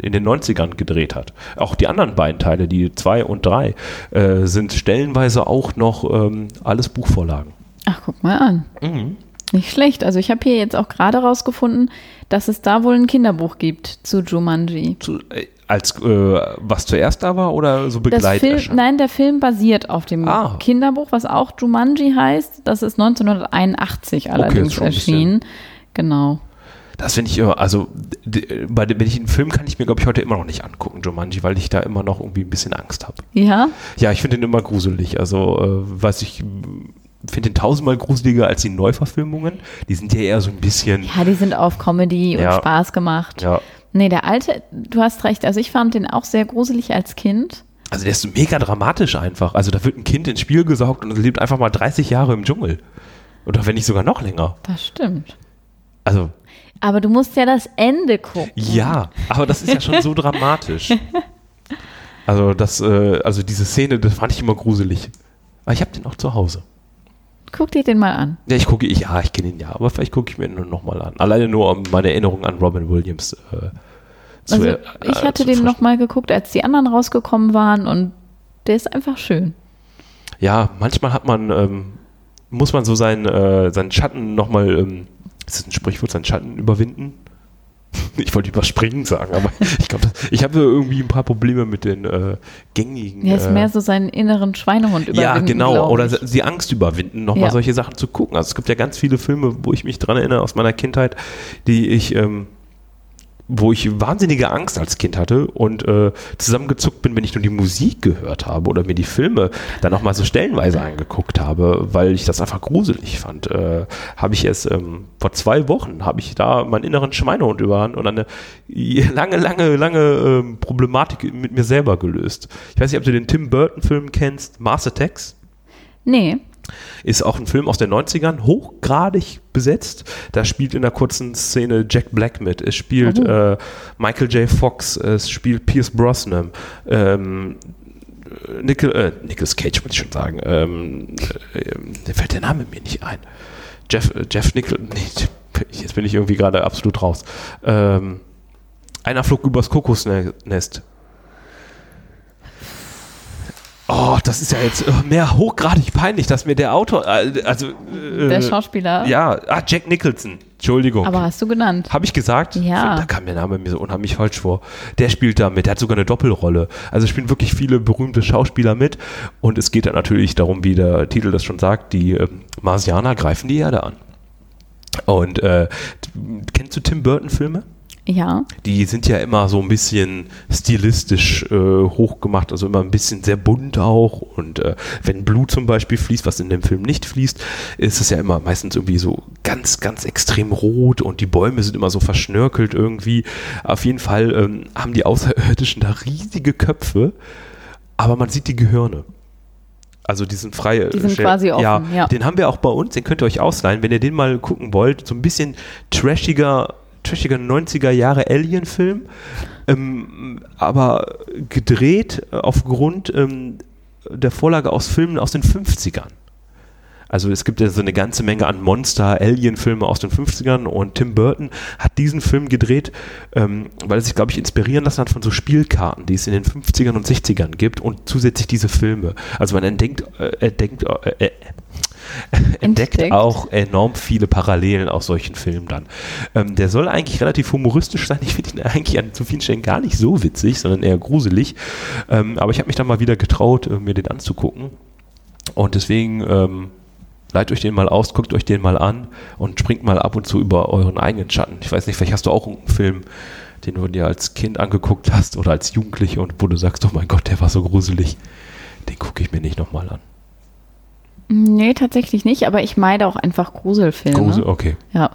in den 90ern gedreht hat. Auch die anderen beiden Teile, die zwei und drei, äh, sind stellenweise auch noch ähm, alles Buchvorlagen. Ach, guck mal an. Mhm. Nicht schlecht. Also ich habe hier jetzt auch gerade rausgefunden, dass es da wohl ein Kinderbuch gibt zu Jumanji. Zu, äh, als äh, was zuerst da war oder so begleitet? Nein, der Film basiert auf dem Ah. Kinderbuch, was auch Jumanji heißt. Das ist 1981 allerdings bisschen- erschienen. Genau. Das finde ich immer, also bei dem, wenn ich einen Film kann ich mir, glaube ich, heute immer noch nicht angucken, Jumanji, weil ich da immer noch irgendwie ein bisschen Angst habe. Ja, Ja, ich finde den immer gruselig. Also, äh, was ich finde den tausendmal gruseliger als die Neuverfilmungen. Die sind ja eher so ein bisschen. ja, die sind auf Comedy und Ja. Spaß gemacht. Ja. Nee, der alte, du hast recht. Also ich fand den auch sehr gruselig als Kind. Also der ist mega dramatisch einfach. Also da wird ein Kind ins Spiel gesaugt und es lebt einfach mal 30 Jahre im Dschungel. Oder wenn nicht sogar noch länger. Das stimmt. Also, Aber du musst ja das Ende gucken. ja, aber das ist ja schon so <laughs> dramatisch. Also, das, äh, also diese Szene, das fand ich immer gruselig. Aber ich habe den auch zu Hause. Guck dir den mal an. Ja, ich gucke, ich, ja, ich kenne ihn ja, aber vielleicht gucke ich mir ihn nochmal an. Alleine nur, um meine Erinnerung an Robin Williams äh, zu Also äh, ich hatte zu den nochmal geguckt, als die anderen rausgekommen waren und der ist einfach schön. Ja, manchmal hat man, ähm, muss man so seinen, äh, seinen Schatten nochmal, ähm, ist das ein Sprichwort, seinen Schatten überwinden? <laughs> Ich wollte überspringen sagen, aber ich glaube, ich habe irgendwie ein paar Probleme mit den äh, gängigen. Der ist äh, mehr so seinen inneren Schweinehund überwinden, ja, genau. Oder die Angst überwinden, nochmal Ja. solche Sachen zu gucken. Also es gibt ja ganz viele Filme, wo ich mich dran erinnere aus meiner Kindheit, die ich, ähm, wo ich wahnsinnige Angst als Kind hatte und äh, zusammengezuckt bin, wenn ich nur die Musik gehört habe oder mir die Filme dann auch mal so stellenweise angeguckt habe, weil ich das einfach gruselig fand. Äh, habe ich erst ähm, vor zwei Wochen habe ich da meinen inneren Schweinehund überhand und eine lange, lange, lange ähm, Problematik mit mir selber gelöst. Ich weiß nicht, ob du den Tim Burton-Film kennst, Mars Attacks. Nee, Ist auch ein Film aus den 90ern, hochgradig besetzt. Da spielt in der kurzen Szene Jack Black mit. Es spielt Oh. äh, Michael J. Fox, es spielt Pierce Brosnan, ähm, Nicol, äh, Nicolas Cage, muss ich schon sagen. Ähm, äh, fällt der Name mir nicht ein. Jeff, äh, Jeff Nicol, nee, jetzt bin ich irgendwie gerade absolut raus. Ähm, einer flog übers Kokosnest. Oh, das ist ja jetzt äh, mehr hochgradig peinlich, dass mir der Autor, äh, also äh, der Schauspieler. ja, ah, Jack Nicholson, Entschuldigung. Aber hast du genannt. Habe ich gesagt? Ja. Da kam der Name mir so unheimlich falsch vor. Der spielt da mit, der hat sogar eine Doppelrolle. Also spielen wirklich viele berühmte Schauspieler mit. Und es geht dann natürlich darum, wie der Titel das schon sagt, die ähm, Marsianer greifen die Erde an. Und äh, kennst du Tim Burton-Filme? Ja. Die sind ja immer so ein bisschen stilistisch äh, hochgemacht, also immer ein bisschen sehr bunt auch. Und äh, wenn Blut zum Beispiel fließt, was in dem Film nicht fließt, ist es ja immer meistens irgendwie so ganz, ganz extrem rot und die Bäume sind immer so verschnörkelt irgendwie. Auf jeden Fall ähm, haben die Außerirdischen da riesige Köpfe, aber man sieht die Gehirne. Also die sind frei. Die sind quasi offen, ja, ja. Den haben wir auch bei uns, den könnt ihr euch ausleihen, wenn ihr den mal gucken wollt. So ein bisschen trashiger, trashiger 90er Jahre Alien-Film, ähm, aber gedreht äh, aufgrund ähm, der Vorlage aus Filmen aus den 50ern. Also es gibt ja so eine ganze Menge an Monster-Alien-Filme aus den 50ern und Tim Burton hat diesen Film gedreht, ähm, weil er sich, glaube ich, inspirieren lassen hat von so Spielkarten, die es in den 50ern und 60ern gibt und zusätzlich diese Filme. Also man entdeckt, äh, entdeckt, äh, äh, <laughs> entdeckt Entdeckt. auch enorm viele Parallelen aus solchen Filmen dann. Ähm, der soll eigentlich relativ humoristisch sein. <laughs> Ich finde ihn eigentlich an zu vielen Stellen gar nicht so witzig, sondern eher gruselig. Ähm, aber ich habe mich dann mal wieder getraut, äh, mir den anzugucken. Und deswegen ähm, leitet euch den mal aus, guckt euch den mal an und springt mal ab und zu über euren eigenen Schatten. Ich weiß nicht, vielleicht hast du auch einen Film, den du dir als Kind angeguckt hast oder als Jugendliche und wo du sagst, oh mein Gott, der war so gruselig. Den gucke ich mir nicht nochmal an. Nee, tatsächlich nicht, aber ich meide auch einfach Gruselfilme. Grusel, okay. Ja.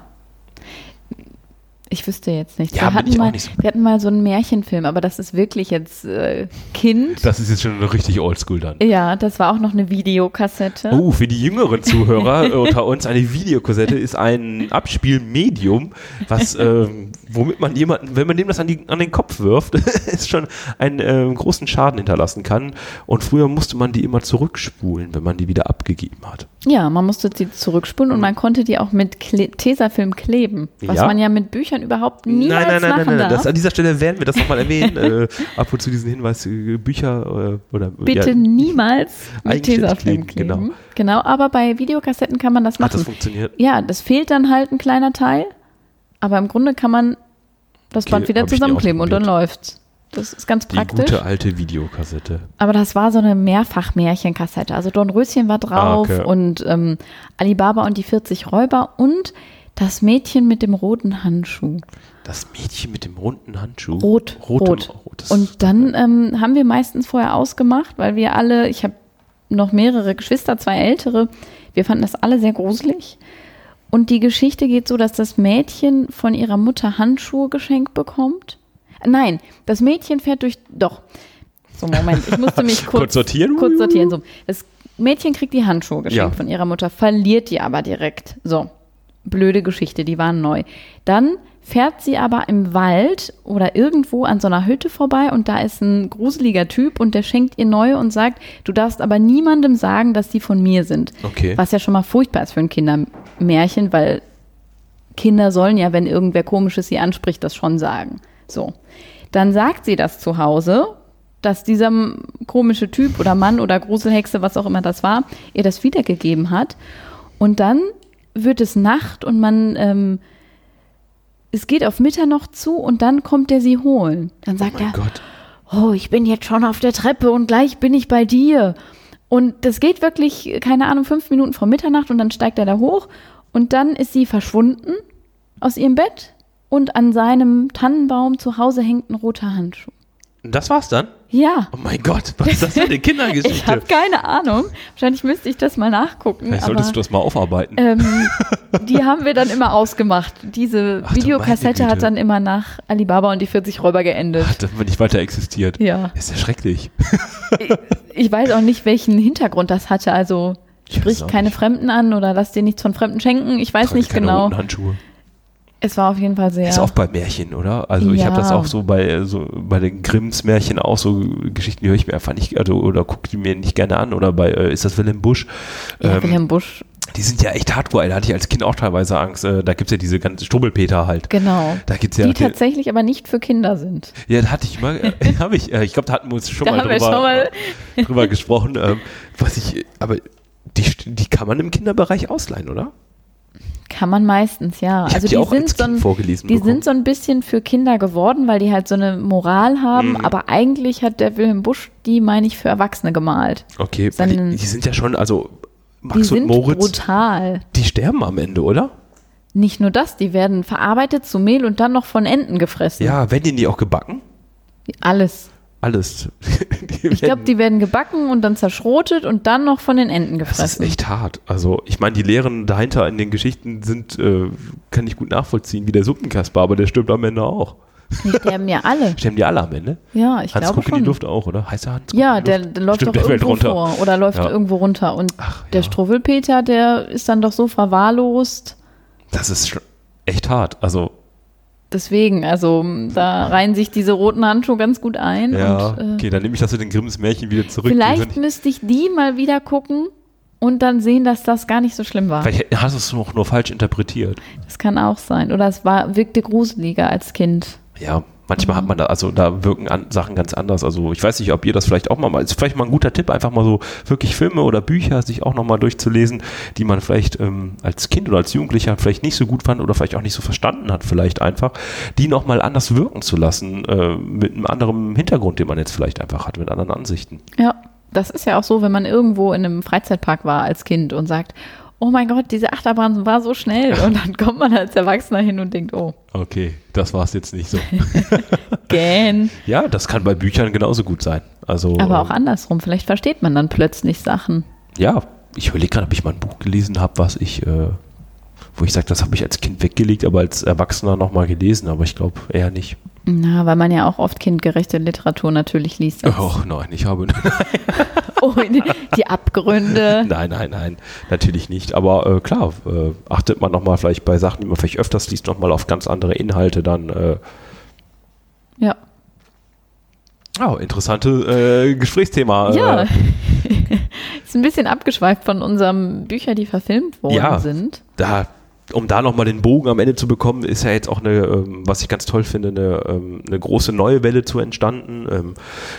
Ich wüsste jetzt nicht. Ja, wir, hatten mal, so- wir hatten mal so einen Märchenfilm, aber das ist wirklich jetzt äh, Kind. Das ist jetzt schon richtig oldschool dann. ja, das war auch noch eine Videokassette. Oh, für die jüngeren Zuhörer äh, <laughs> unter uns, eine Videokassette ist ein Abspielmedium, was, <laughs> ähm, womit man jemanden, wenn man dem das an, die, an den Kopf wirft, <laughs> ist schon einen ähm, großen Schaden hinterlassen kann. Und früher musste man die immer zurückspulen, wenn man die wieder abgegeben hat. Ja, man musste sie zurückspulen und man konnte die auch mit Kle Tesafilm kleben, was Ja. man ja mit Büchern überhaupt niemals nein, nein, nein, machen nein, nein. darf. Das, an dieser Stelle werden wir das nochmal erwähnen. äh, <laughs> ab und zu diesen Hinweis, äh, Bücher äh, oder Bitte ja, niemals <laughs> mit Tesafilm kleben, kleben. genau. genau, aber bei Videokassetten kann man das hat machen. das funktioniert. ja, das fehlt dann halt ein kleiner Teil, aber im Grunde kann man das Okay, Band wieder zusammenkleben und dann läuft's. Das ist ganz Die praktisch. gute alte Videokassette. Aber das war so eine Mehrfach-Märchenkassette. Also Dornröschen war drauf Ah, okay. und ähm, Alibaba und die 40 Räuber und das Mädchen mit dem roten Handschuh. Das Mädchen mit dem runden Handschuh. Rot, Rotem- rot. rotes- Und dann ähm, haben wir meistens vorher ausgemacht, weil wir alle, ich habe noch mehrere Geschwister, zwei ältere, wir fanden das alle sehr gruselig. Und die Geschichte geht so, dass das Mädchen von ihrer Mutter Handschuhe geschenkt bekommt. Nein, das Mädchen fährt durch. Doch. So, Moment, ich musste mich <laughs> kurz, Kurz sortieren. Kurz sortieren. So. Das Mädchen kriegt die Handschuhe geschenkt Ja. von ihrer Mutter, verliert die aber direkt. So. Blöde Geschichte, die waren neu. Dann fährt sie aber im Wald oder irgendwo an so einer Hütte vorbei und da ist ein gruseliger Typ und der schenkt ihr neue und sagt, du darfst aber niemandem sagen, dass die von mir sind. Okay. Was ja schon mal furchtbar ist für ein Kindermärchen, weil Kinder sollen ja, wenn irgendwer komisches sie anspricht, das schon sagen. So. Dann sagt sie das zu Hause, dass dieser komische Typ oder Mann oder Gruselhexe, was auch immer das war, ihr das wiedergegeben hat. Und dann wird es Nacht und man, ähm, es geht auf Mitternacht zu und dann kommt er sie holen. Dann sagt oh er, Gott. oh, ich bin jetzt schon auf der Treppe und gleich bin ich bei dir. Und das geht wirklich, keine Ahnung, fünf Minuten vor Mitternacht und dann steigt er da hoch und dann ist sie verschwunden aus ihrem Bett und an seinem Tannenbaum zu Hause hängt ein roter Handschuh. Das war's dann? Ja. Oh mein Gott, was ist das für eine <laughs> Ich Kindergeschichte? habe keine Ahnung. Wahrscheinlich müsste ich das mal nachgucken. Vielleicht aber, solltest du das mal aufarbeiten. ähm, <laughs> die haben wir dann immer ausgemacht. Diese Ach Videokassette hat dann immer nach Alibaba und die 40 Räuber geendet. Hat aber nicht weiter existiert. Ja. Ist ja schrecklich. Ich weiß auch nicht, welchen Hintergrund das hatte. Also Ich sprich keine. Fremden an oder lass dir nichts von Fremden schenken. Ich weiß Trage nicht keine genau. roten Handschuhe. Es war auf jeden Fall sehr. Ist auch bei Märchen, oder? Also ich habe Ja. das auch so bei so bei den Grimms Märchen auch so Geschichten, die höre ich mir einfach nicht also, oder gucke die mir nicht gerne an oder bei äh, ist das Wilhelm Busch? ja, Ähm, Wilhelm Busch, die sind ja echt hardcore, da hatte ich als Kind auch teilweise Angst. Äh, da gibt's ja diese ganzen Strubbelpeter halt. genau. Da gibt's ja die tatsächlich aber nicht für Kinder sind. Ja, da hatte ich mal, äh, <laughs> habe ich, ich glaube, da hatten wir uns schon Da mal drüber, schon mal- drüber gesprochen. Ähm, was ich, aber die, die kann man im Kinderbereich ausleihen, oder? Kann man meistens, ja. Also die die, sind so ein, die bekommen. sind so ein bisschen für Kinder geworden, weil die halt so eine Moral haben, Mhm. aber eigentlich hat der Wilhelm Busch die, meine ich, für Erwachsene gemalt. Okay, weil die, die sind ja schon, also Die Max und sind Moritz, brutal. die sterben am Ende, oder? Nicht nur das, die werden verarbeitet zu Mehl und dann noch von Enten gefressen. Ja, werden die auch gebacken? Alles. Alles. <laughs> Ich glaube, die werden gebacken und dann zerschrotet und dann noch von den Enten Das ist gefressen. echt hart. Also, ich meine, die Lehren dahinter in den Geschichten sind, äh, kann ich gut nachvollziehen, wie der Suppenkasper, aber der stirbt am Ende auch. Die sterben ja alle. <laughs> Sterben die alle am Ende? Ja, ich Hans glaube guckt in schon. die Luft auch, oder? Heißt er Hans? guckt Ja, der, der läuft Stimmt, doch irgendwo runter. vor oder läuft Ja. irgendwo runter. Und Ach, der ja. Struwwelpeter, der ist dann doch so verwahrlost. Das ist echt hart. Also, Deswegen, also da reihen sich diese roten Handschuhe ganz gut ein. ja, und, äh, okay, dann nehme ich das zu den Grimms Märchen wieder zurück. Vielleicht sind- müsste ich die mal wieder gucken und dann sehen, dass das gar nicht so schlimm war. Vielleicht hast du es noch nur falsch interpretiert. Das kann auch sein. Oder es war, wirkte gruseliger als Kind. Ja, manchmal hat man da, also da wirken an, Sachen ganz anders. Also ich weiß nicht, ob ihr das vielleicht auch mal, mal- ist vielleicht mal ein guter Tipp, einfach mal so wirklich Filme oder Bücher sich auch nochmal durchzulesen, die man vielleicht ähm, als Kind oder als Jugendlicher vielleicht nicht so gut fand oder vielleicht auch nicht so verstanden hat, vielleicht einfach, die nochmal anders wirken zu lassen, äh, mit einem anderen Hintergrund, den man jetzt vielleicht einfach hat, mit anderen Ansichten. Ja, das ist ja auch so, wenn man irgendwo in einem Freizeitpark war als Kind und sagt, oh mein Gott, diese Achterbahn war so schnell. Und dann kommt man als Erwachsener hin und denkt, oh, Okay, das war es jetzt nicht so. <laughs> gähn. ja, das kann bei Büchern genauso gut sein. Also, Aber auch ähm, andersrum. Vielleicht versteht man dann plötzlich Sachen. ja, ich überlege gerade, ob ich mal ein Buch gelesen habe, was ich, äh, wo ich sage, das habe ich als Kind weggelegt, aber als Erwachsener nochmal gelesen, aber ich glaube eher nicht. Na, weil man ja auch oft kindgerechte Literatur natürlich liest. Och nein, ich habe. <laughs> Oh, die, Abgründe. nein, nein, nein, natürlich nicht. Aber äh, klar, äh, achtet man nochmal vielleicht bei Sachen, die man vielleicht öfters liest, nochmal auf ganz andere Inhalte dann. Äh, Ja. oh, interessante äh, Gesprächsthema. Ja. Äh, <laughs> Ist ein bisschen abgeschweift von unserem Bücher, die verfilmt worden Ja. sind. da, um da nochmal den Bogen am Ende zu bekommen, ist ja jetzt auch eine, ähm, was ich ganz toll finde, eine, ähm, eine große neue Welle zu entstanden, ähm,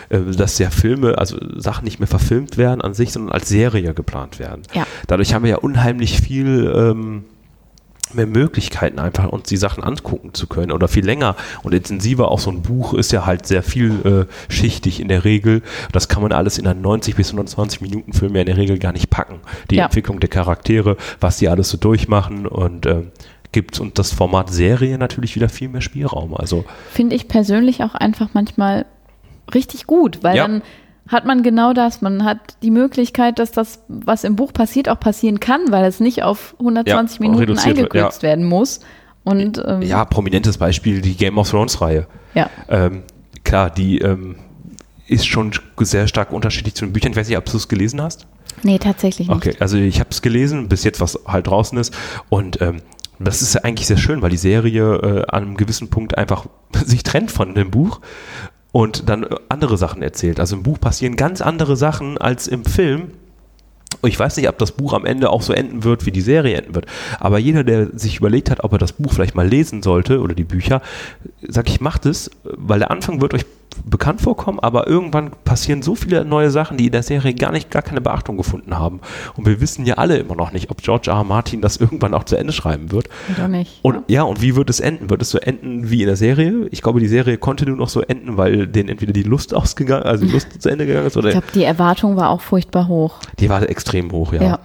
äh, dass ja Filme, also Sachen nicht mehr verfilmt werden an sich, sondern als Serie geplant werden. Ja. Dadurch haben wir ja unheimlich viel mehr Möglichkeiten, einfach uns die Sachen angucken zu können oder viel länger und intensiver. Auch so ein Buch ist ja halt sehr viel äh, in der Regel. Das kann man alles in einen 90 bis 120 Minuten Film ja in der Regel gar nicht packen. Die Ja. Entwicklung der Charaktere, was die alles so durchmachen und ähm, gibt und das Format Serie natürlich wieder viel mehr Spielraum. Also Finde ich persönlich auch einfach manchmal richtig gut, weil Ja. dann hat man genau das. Man hat die Möglichkeit, dass das, was im Buch passiert, auch passieren kann, weil es nicht auf 120 Ja, Minuten eingekürzt werden muss. Und ähm, ja, prominentes Beispiel die Game of Thrones Reihe. ja. Ähm, klar, die ähm, ist schon sehr stark unterschiedlich zu den Büchern. Ich weiß nicht, ob du es gelesen hast. Nee, tatsächlich nicht. Okay, also ich habe es gelesen, bis jetzt was halt draußen ist und ähm, Das ist ja eigentlich sehr schön, weil die Serie äh, an einem gewissen Punkt einfach <laughs> sich trennt von dem Buch und dann andere Sachen erzählt. Also im Buch passieren ganz andere Sachen als im Film. Ich weiß nicht, ob das Buch am Ende auch so enden wird, wie die Serie enden wird. Aber jeder, der sich überlegt hat, ob er das Buch vielleicht mal lesen sollte oder die Bücher, sag ich, macht es, weil der Anfang wird euch bekannt vorkommen, aber irgendwann passieren so viele neue Sachen, die in der Serie gar nicht, gar keine Beachtung gefunden haben. Und wir wissen ja alle immer noch nicht, ob George R. R. Martin das irgendwann auch zu Ende schreiben wird. Oder nicht. Und ja, und wie wird es enden? Wird es so enden wie in der Serie? Ich glaube, die Serie konnte nur noch so enden, weil denen entweder die Lust ausgegangen, also die Lust <laughs> zu Ende gegangen ist oder Ich glaube, die Erwartung war auch furchtbar hoch. die war extrem hoch, ja. Ja.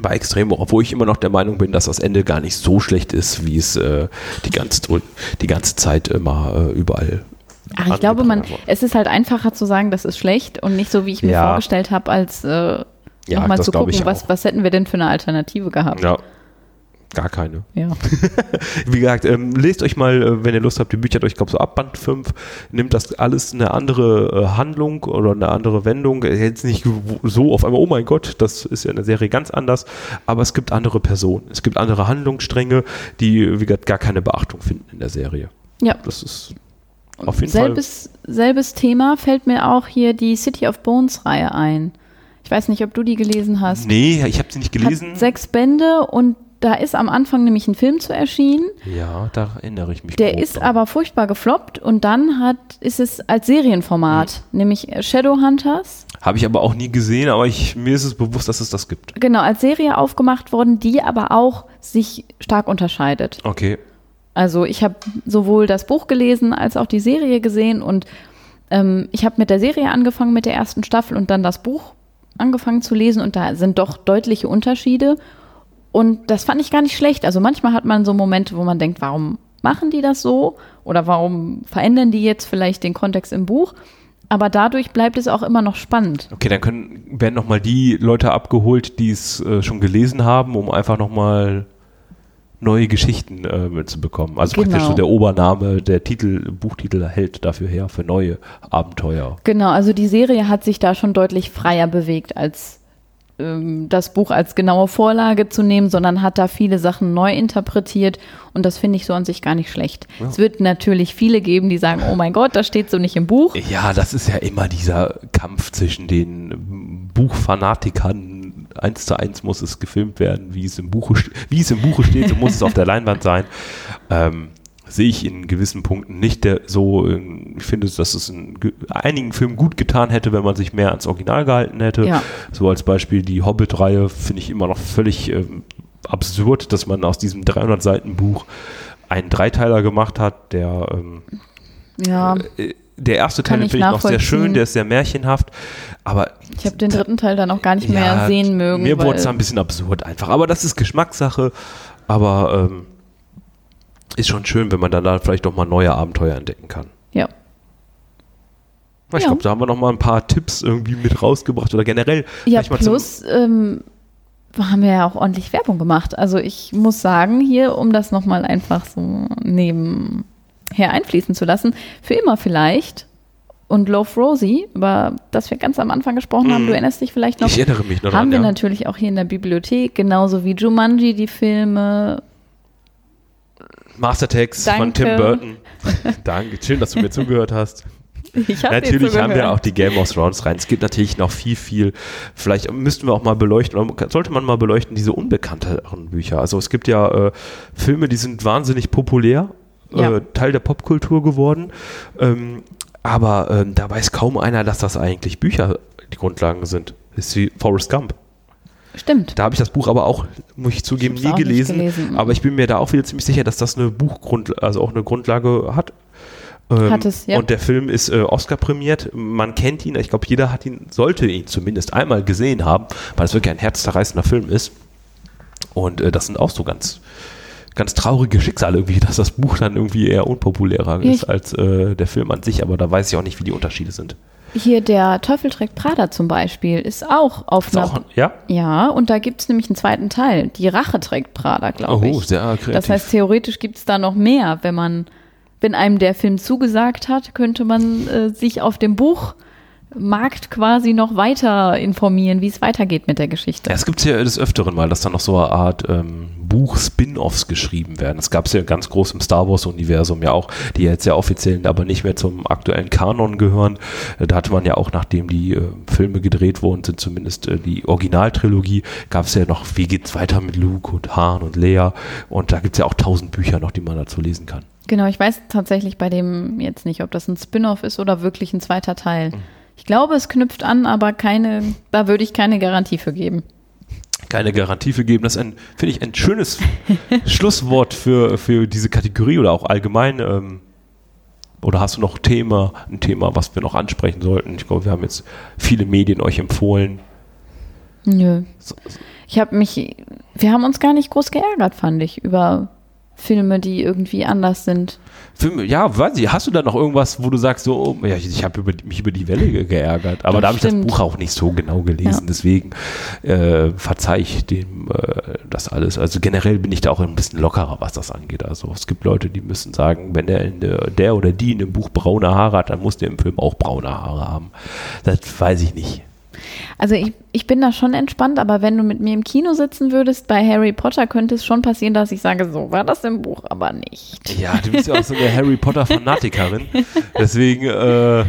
War extrem hoch, obwohl ich immer noch der Meinung bin, dass das Ende gar nicht so schlecht ist, wie es äh, die, ganze, die ganze Zeit immer äh, überall. Ach, ich glaube, man, wurde. es ist halt einfacher zu sagen, das ist schlecht und nicht so, wie ich mir Ja. vorgestellt habe, als äh, Ja, nochmal zu gucken, was, was hätten wir denn für eine Alternative gehabt. Ja. Gar keine. Ja. <laughs> Wie gesagt, ähm, lest euch mal, äh, wenn ihr Lust habt, die Bücher durch, ich glaube so ab Band 5, nimmt das alles eine andere äh, Handlung oder eine andere Wendung. Äh, Jetzt nicht so auf einmal, oh mein Gott, das ist ja in der Serie ganz anders, aber es gibt andere Personen, es gibt andere Handlungsstränge, die, wie gesagt, gar keine Beachtung finden in der Serie. ja. Das ist auf jeden Fall. Selbes, selbes Thema fällt mir auch hier die City of Bones Reihe ein. Ich weiß nicht, ob du die gelesen hast. Nee, ich habe sie nicht gelesen. Hat sechs Bände und da ist am Anfang nämlich ein Film zu erschienen. Ja, da erinnere ich mich. Der ist dran. aber furchtbar gefloppt und dann hat, ist es als Serienformat, Mhm. nämlich Shadowhunters, Habe ich aber auch nie gesehen, aber ich, mir ist es bewusst, dass es das gibt. genau, als Serie aufgemacht worden, die aber auch sich stark unterscheidet. Okay. Also ich habe sowohl das Buch gelesen als auch die Serie gesehen und ähm, ich habe mit der Serie angefangen mit der ersten Staffel und dann das Buch angefangen zu lesen und da sind doch deutliche Unterschiede und das fand ich gar nicht schlecht. Also manchmal hat man so Momente, wo man denkt, warum machen die das so oder warum verändern die jetzt vielleicht den Kontext im Buch? Aber dadurch bleibt es auch immer noch spannend. Okay, dann können, werden nochmal die Leute abgeholt, die es äh, schon gelesen haben, um einfach nochmal neue Geschichten äh, mitzubekommen. Also praktisch Genau. so der Obername, der Titel, Buchtitel hält dafür her für neue Abenteuer. Genau, also die Serie hat sich da schon deutlich freier bewegt, als ähm, das Buch als genaue Vorlage zu nehmen, sondern hat da viele Sachen neu interpretiert und das finde ich so an sich gar nicht schlecht. Es wird natürlich viele geben, die sagen, oh mein Gott, das steht so nicht im Buch. Ja, das ist ja immer dieser Kampf zwischen den Buchfanatikern. Eins zu eins muss es gefilmt werden, wie es im Buche, wie es im Buche steht, so muss es auf der Leinwand sein. Ähm, sehe ich in gewissen Punkten nicht der, so. ähm, Ich finde, dass es in ge- einigen Filmen gut getan hätte, wenn man sich mehr ans Original gehalten hätte. Ja. So als Beispiel die Hobbit-Reihe finde ich immer noch völlig ähm, absurd, dass man aus diesem 300 Seiten Buch einen Dreiteiler gemacht hat, der ähm, Ja, äh, der erste Teil finde ich noch sehr schön, der ist sehr märchenhaft, aber ich habe den dritten Teil dann auch gar nicht mehr ja, sehen mögen. Mir wurde es ein bisschen absurd einfach, aber das ist Geschmackssache, aber ähm, ist schon schön, wenn man dann da vielleicht doch mal neue Abenteuer entdecken kann. ja. Ich Ja. glaube, da haben wir noch mal ein paar Tipps irgendwie mit rausgebracht oder generell Ja, mal plus ähm, haben wir ja auch ordentlich Werbung gemacht. Also ich muss sagen, hier, um das nochmal einfach so nebenher einfließen zu lassen, für immer vielleicht und Love Rosie, über das wir ganz am Anfang gesprochen haben, du erinnerst dich vielleicht noch, Mhm. ich erinnere mich noch haben wir dran, ja. natürlich auch hier in der Bibliothek, genauso wie Jumanji, die Filme. Mastertext von Tim. Burton. <laughs> Danke, schön, dass du mir zugehört hast. Ich hab Natürlich haben wir auch die Game of Thrones rein. Es gibt natürlich noch viel, viel. Vielleicht müssten wir auch mal beleuchten, oder sollte man mal beleuchten, diese unbekannteren Bücher. Also es gibt ja äh, Filme, die sind wahnsinnig populär, Ja. äh, Teil der Popkultur geworden. Ähm, aber ähm, da weiß kaum einer, dass das eigentlich Bücher die Grundlagen sind. Das ist wie Forrest Gump. Stimmt. Da habe ich das Buch aber auch, muss ich zugeben, hab's nie gelesen, gelesen. Aber ich bin mir da auch wieder ziemlich sicher, dass das eine Buchgrund, also auch eine Grundlage hat. Ähm, Hat es, ja. Und der Film ist äh, Oscar prämiert. Man kennt ihn. Ich glaube, jeder hat ihn, sollte ihn zumindest einmal gesehen haben, weil es wirklich ein herzzerreißender Film ist. Und äh, das sind auch so ganz, ganz traurige Schicksale irgendwie, <laughs> dass das Buch dann irgendwie eher unpopulärer Ja, ist ich- als äh, der Film an sich. Aber da weiß ich auch nicht, wie die Unterschiede sind. Hier der Teufel trägt Prada zum Beispiel ist auch auf Ist einer auch, ja? Ja, und da gibt es nämlich einen zweiten Teil. Die Rache trägt Prada, glaube Oh, ich. sehr kreativ. Das heißt, theoretisch gibt es da noch mehr. Wenn man, wenn einem der Film zugesagt hat, könnte man äh, sich auf dem Buchmarkt quasi noch weiter informieren, wie es weitergeht mit der Geschichte. Ja, es gibt ja des Öfteren mal, dass dann noch so eine Art ähm, Buch-Spin-Offs geschrieben werden. Das gab es ja ganz groß im Star Wars-Universum ja auch, die jetzt ja offiziell aber nicht mehr zum aktuellen Kanon gehören. Äh, da hatte man ja auch, nachdem die äh, Filme gedreht wurden, sind zumindest äh, die Originaltrilogie, gab es ja noch, wie geht's weiter mit Luke und Han und Leia. Und da gibt es ja auch tausend Bücher noch, die man dazu lesen kann. Genau, ich weiß tatsächlich bei dem jetzt nicht, ob das ein Spin-off ist oder wirklich ein zweiter Teil. Mhm. Ich glaube, es knüpft an, aber keine, da würde ich keine Garantie für geben. Keine Garantie für geben. Das ist finde ich, ein schönes <laughs> Schlusswort für, für diese Kategorie oder auch allgemein. Ähm, oder hast du noch Thema, ein Thema, was wir noch ansprechen sollten? Ich glaube, wir haben jetzt viele Medien euch empfohlen. Nö. Ich habe mich, wir haben uns gar nicht groß geärgert, fand ich, über Filme, die irgendwie anders sind. Filme, ja, weiß ich, hast du da noch irgendwas, wo du sagst, so, oh, ja, ich, ich habe mich über die Welle geärgert, aber das da habe ich das Buch auch nicht so genau gelesen, ja. deswegen äh, verzeih ich dem äh, das alles. Also generell bin ich da auch ein bisschen lockerer, was das angeht. Also es gibt Leute, die müssen sagen, wenn der, der, der oder die in dem Buch braune Haare hat, dann muss der im Film auch braune Haare haben. Das weiß ich nicht. Also ich, ich bin da schon entspannt, aber wenn du mit mir im Kino sitzen würdest bei Harry Potter, könnte es schon passieren, dass ich sage, so war das im Buch aber nicht. Ja, du bist ja auch so eine Harry Potter-Fanatikerin. <laughs> Deswegen. Äh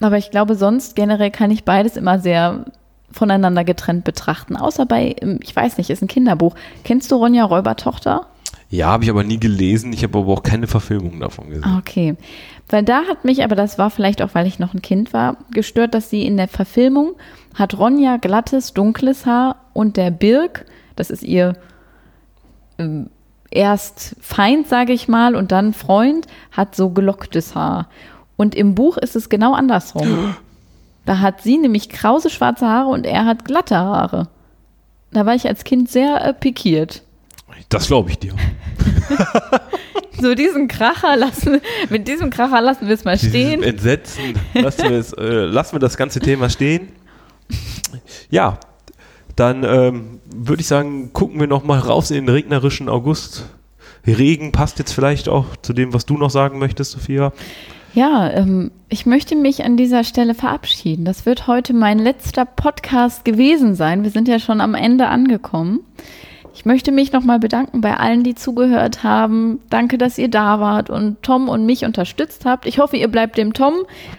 aber ich glaube, sonst generell kann ich beides immer sehr voneinander getrennt betrachten. Außer bei, ich weiß nicht, ist ein Kinderbuch. Kennst du Ronja Räubertochter? Ja, habe ich aber nie gelesen. Ich habe aber auch keine Verfilmung davon gesehen. Okay. Weil da hat mich, aber das war vielleicht auch, weil ich noch ein Kind war, gestört, dass sie in der Verfilmung hat Ronja glattes, dunkles Haar und der Birk, das ist ihr ähm, erst Feind, sage ich mal, und dann Freund, hat so gelocktes Haar. Und im Buch ist es genau andersrum. <gasps> Da hat sie nämlich krause schwarze Haare und er hat glatte Haare. Da war ich als Kind sehr äh, pikiert. Das glaube ich dir. <laughs> so diesen Kracher lassen, mit diesem Kracher lassen wir es mal stehen. Dieses Entsetzen, lassen wir, es, äh, lassen wir das ganze Thema stehen. Ja, dann ähm, würde ich sagen, gucken wir noch mal raus in den regnerischen August. Regen passt jetzt vielleicht auch zu dem, was du noch sagen möchtest, Sophia. Ja, ähm, ich möchte mich an dieser Stelle verabschieden. Das wird heute mein letzter Podcast gewesen sein. Wir sind ja schon am Ende angekommen. Ich möchte mich nochmal bedanken bei allen, die zugehört haben. Danke, dass ihr da wart und Tom und mich unterstützt habt. Ich hoffe, ihr bleibt dem Tom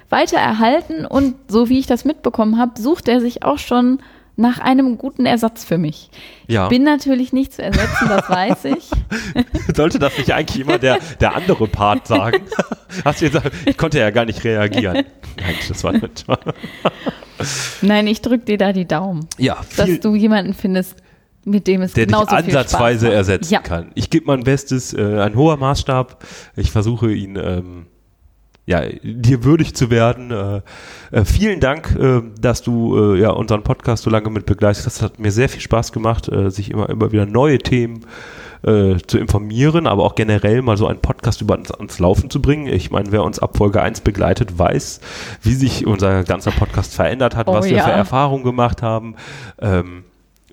weiter erhalten und so wie ich das mitbekommen habe, sucht er sich auch schon nach einem guten Ersatz für mich. Ja. Ich bin natürlich nicht zu ersetzen, das weiß ich. <laughs> Sollte das nicht eigentlich immer der, der andere Part sagen? <laughs> Hast du gesagt, ich konnte ja gar nicht reagieren. Nein, das war nicht. Nein, ich drücke dir da die Daumen. Ja, dass du jemanden findest, mit dem es der dich ansatzweise ersetzen ja. kann. Ich gebe mein Bestes, äh, ein hoher Maßstab. Ich versuche ihn ähm, ja, dir würdig zu werden. Äh, äh, vielen Dank, äh, dass du äh, ja unseren Podcast so lange mit begleitet hast. Das hat mir sehr viel Spaß gemacht, äh, sich immer immer wieder neue Themen zu informieren, aber auch generell mal so einen Podcast über ans, ans Laufen zu bringen. Ich meine, wer uns ab Folge 1 begleitet, weiß, wie sich unser ganzer Podcast verändert hat, oh, was wir ja. für Erfahrungen gemacht haben. Ähm,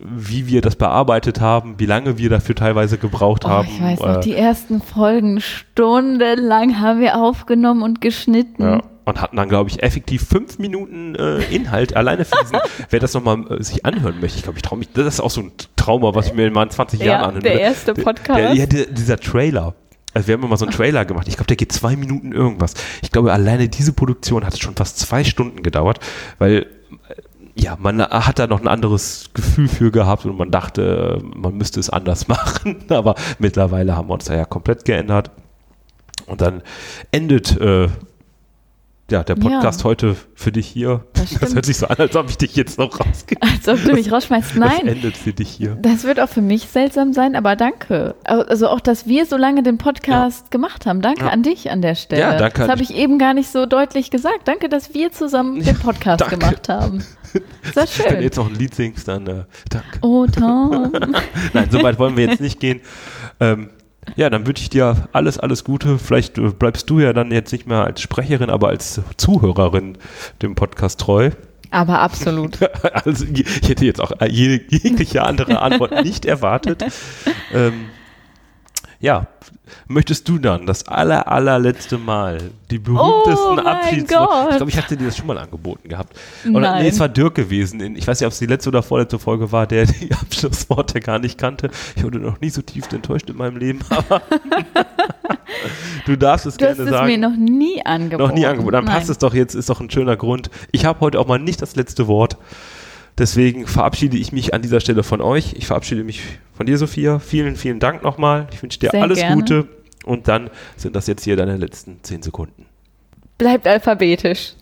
wie wir das bearbeitet haben, wie lange wir dafür teilweise gebraucht oh, haben. Ich weiß noch, äh, die ersten Folgen stundenlang haben wir aufgenommen und geschnitten. Ja, und hatten dann, glaube ich, effektiv fünf Minuten äh, Inhalt alleine für diesen. <laughs> wer das nochmal äh, sich anhören möchte, ich glaube, ich traue mich, das ist auch so ein Trauma, was ich mir in meinen 20 ja, Jahren anhöre. Der erste Podcast. Der, ja, der, dieser Trailer. Also wir haben immer so einen Trailer gemacht. Ich glaube, der geht zwei Minuten irgendwas. Ich glaube, alleine diese Produktion hat schon fast zwei Stunden gedauert, weil ja, man hat da noch ein anderes Gefühl für gehabt und man dachte, man müsste es anders <laughs> machen. Aber mittlerweile haben wir uns da ja komplett geändert. Und dann endet äh, ja, der Podcast ja. heute für dich hier. Das, das, hört sich so an, als ob ich dich jetzt noch rausgehe. Als ob du mich rausschmeißt. Nein. Das endet für dich hier. Das wird auch für mich seltsam sein, aber danke. Also auch, dass wir so lange den Podcast ja. gemacht haben. Danke ja. an dich an der Stelle. Ja, danke. Das habe ich eben gar nicht so deutlich gesagt. Danke, dass wir zusammen den Podcast gemacht haben. <laughs> Sehr schön. Wenn du jetzt noch ein Lied singst, dann äh, danke. Oh, Tom. <laughs> Nein, so weit wollen wir jetzt nicht gehen. Ähm, ja, dann wünsche ich dir alles, alles Gute. Vielleicht äh, bleibst du ja dann jetzt nicht mehr als Sprecherin, aber als Zuhörerin dem Podcast treu. Aber absolut. <laughs> also, ich hätte jetzt auch jegliche andere Antwort nicht erwartet. <laughs> Ähm, Ja, möchtest du dann das aller, allerletzte Mal die berühmtesten Oh mein Abschiedsworte? Gott. Ich glaube, ich hatte dir das schon mal angeboten gehabt. Oder, Nein. nee, es war Dirk gewesen. In, ich weiß nicht, ob es die letzte oder vorletzte Folge war, der <laughs> die Abschlussworte gar nicht kannte. Ich wurde noch nie so tief enttäuscht in meinem Leben, aber <laughs> du darfst es Du hast gerne es sagen. mir noch nie angeboten. Noch nie angeboten. Dann Nein. passt es doch jetzt, ist doch ein schöner Grund. Ich habe heute auch mal nicht das letzte Wort. Deswegen verabschiede ich mich an dieser Stelle von euch. Ich verabschiede mich von dir, Sophia. Vielen, vielen Dank nochmal. Ich wünsche dir Sehr alles gerne. Gute. Und dann sind das jetzt hier deine letzten zehn Sekunden. Bleibt alphabetisch.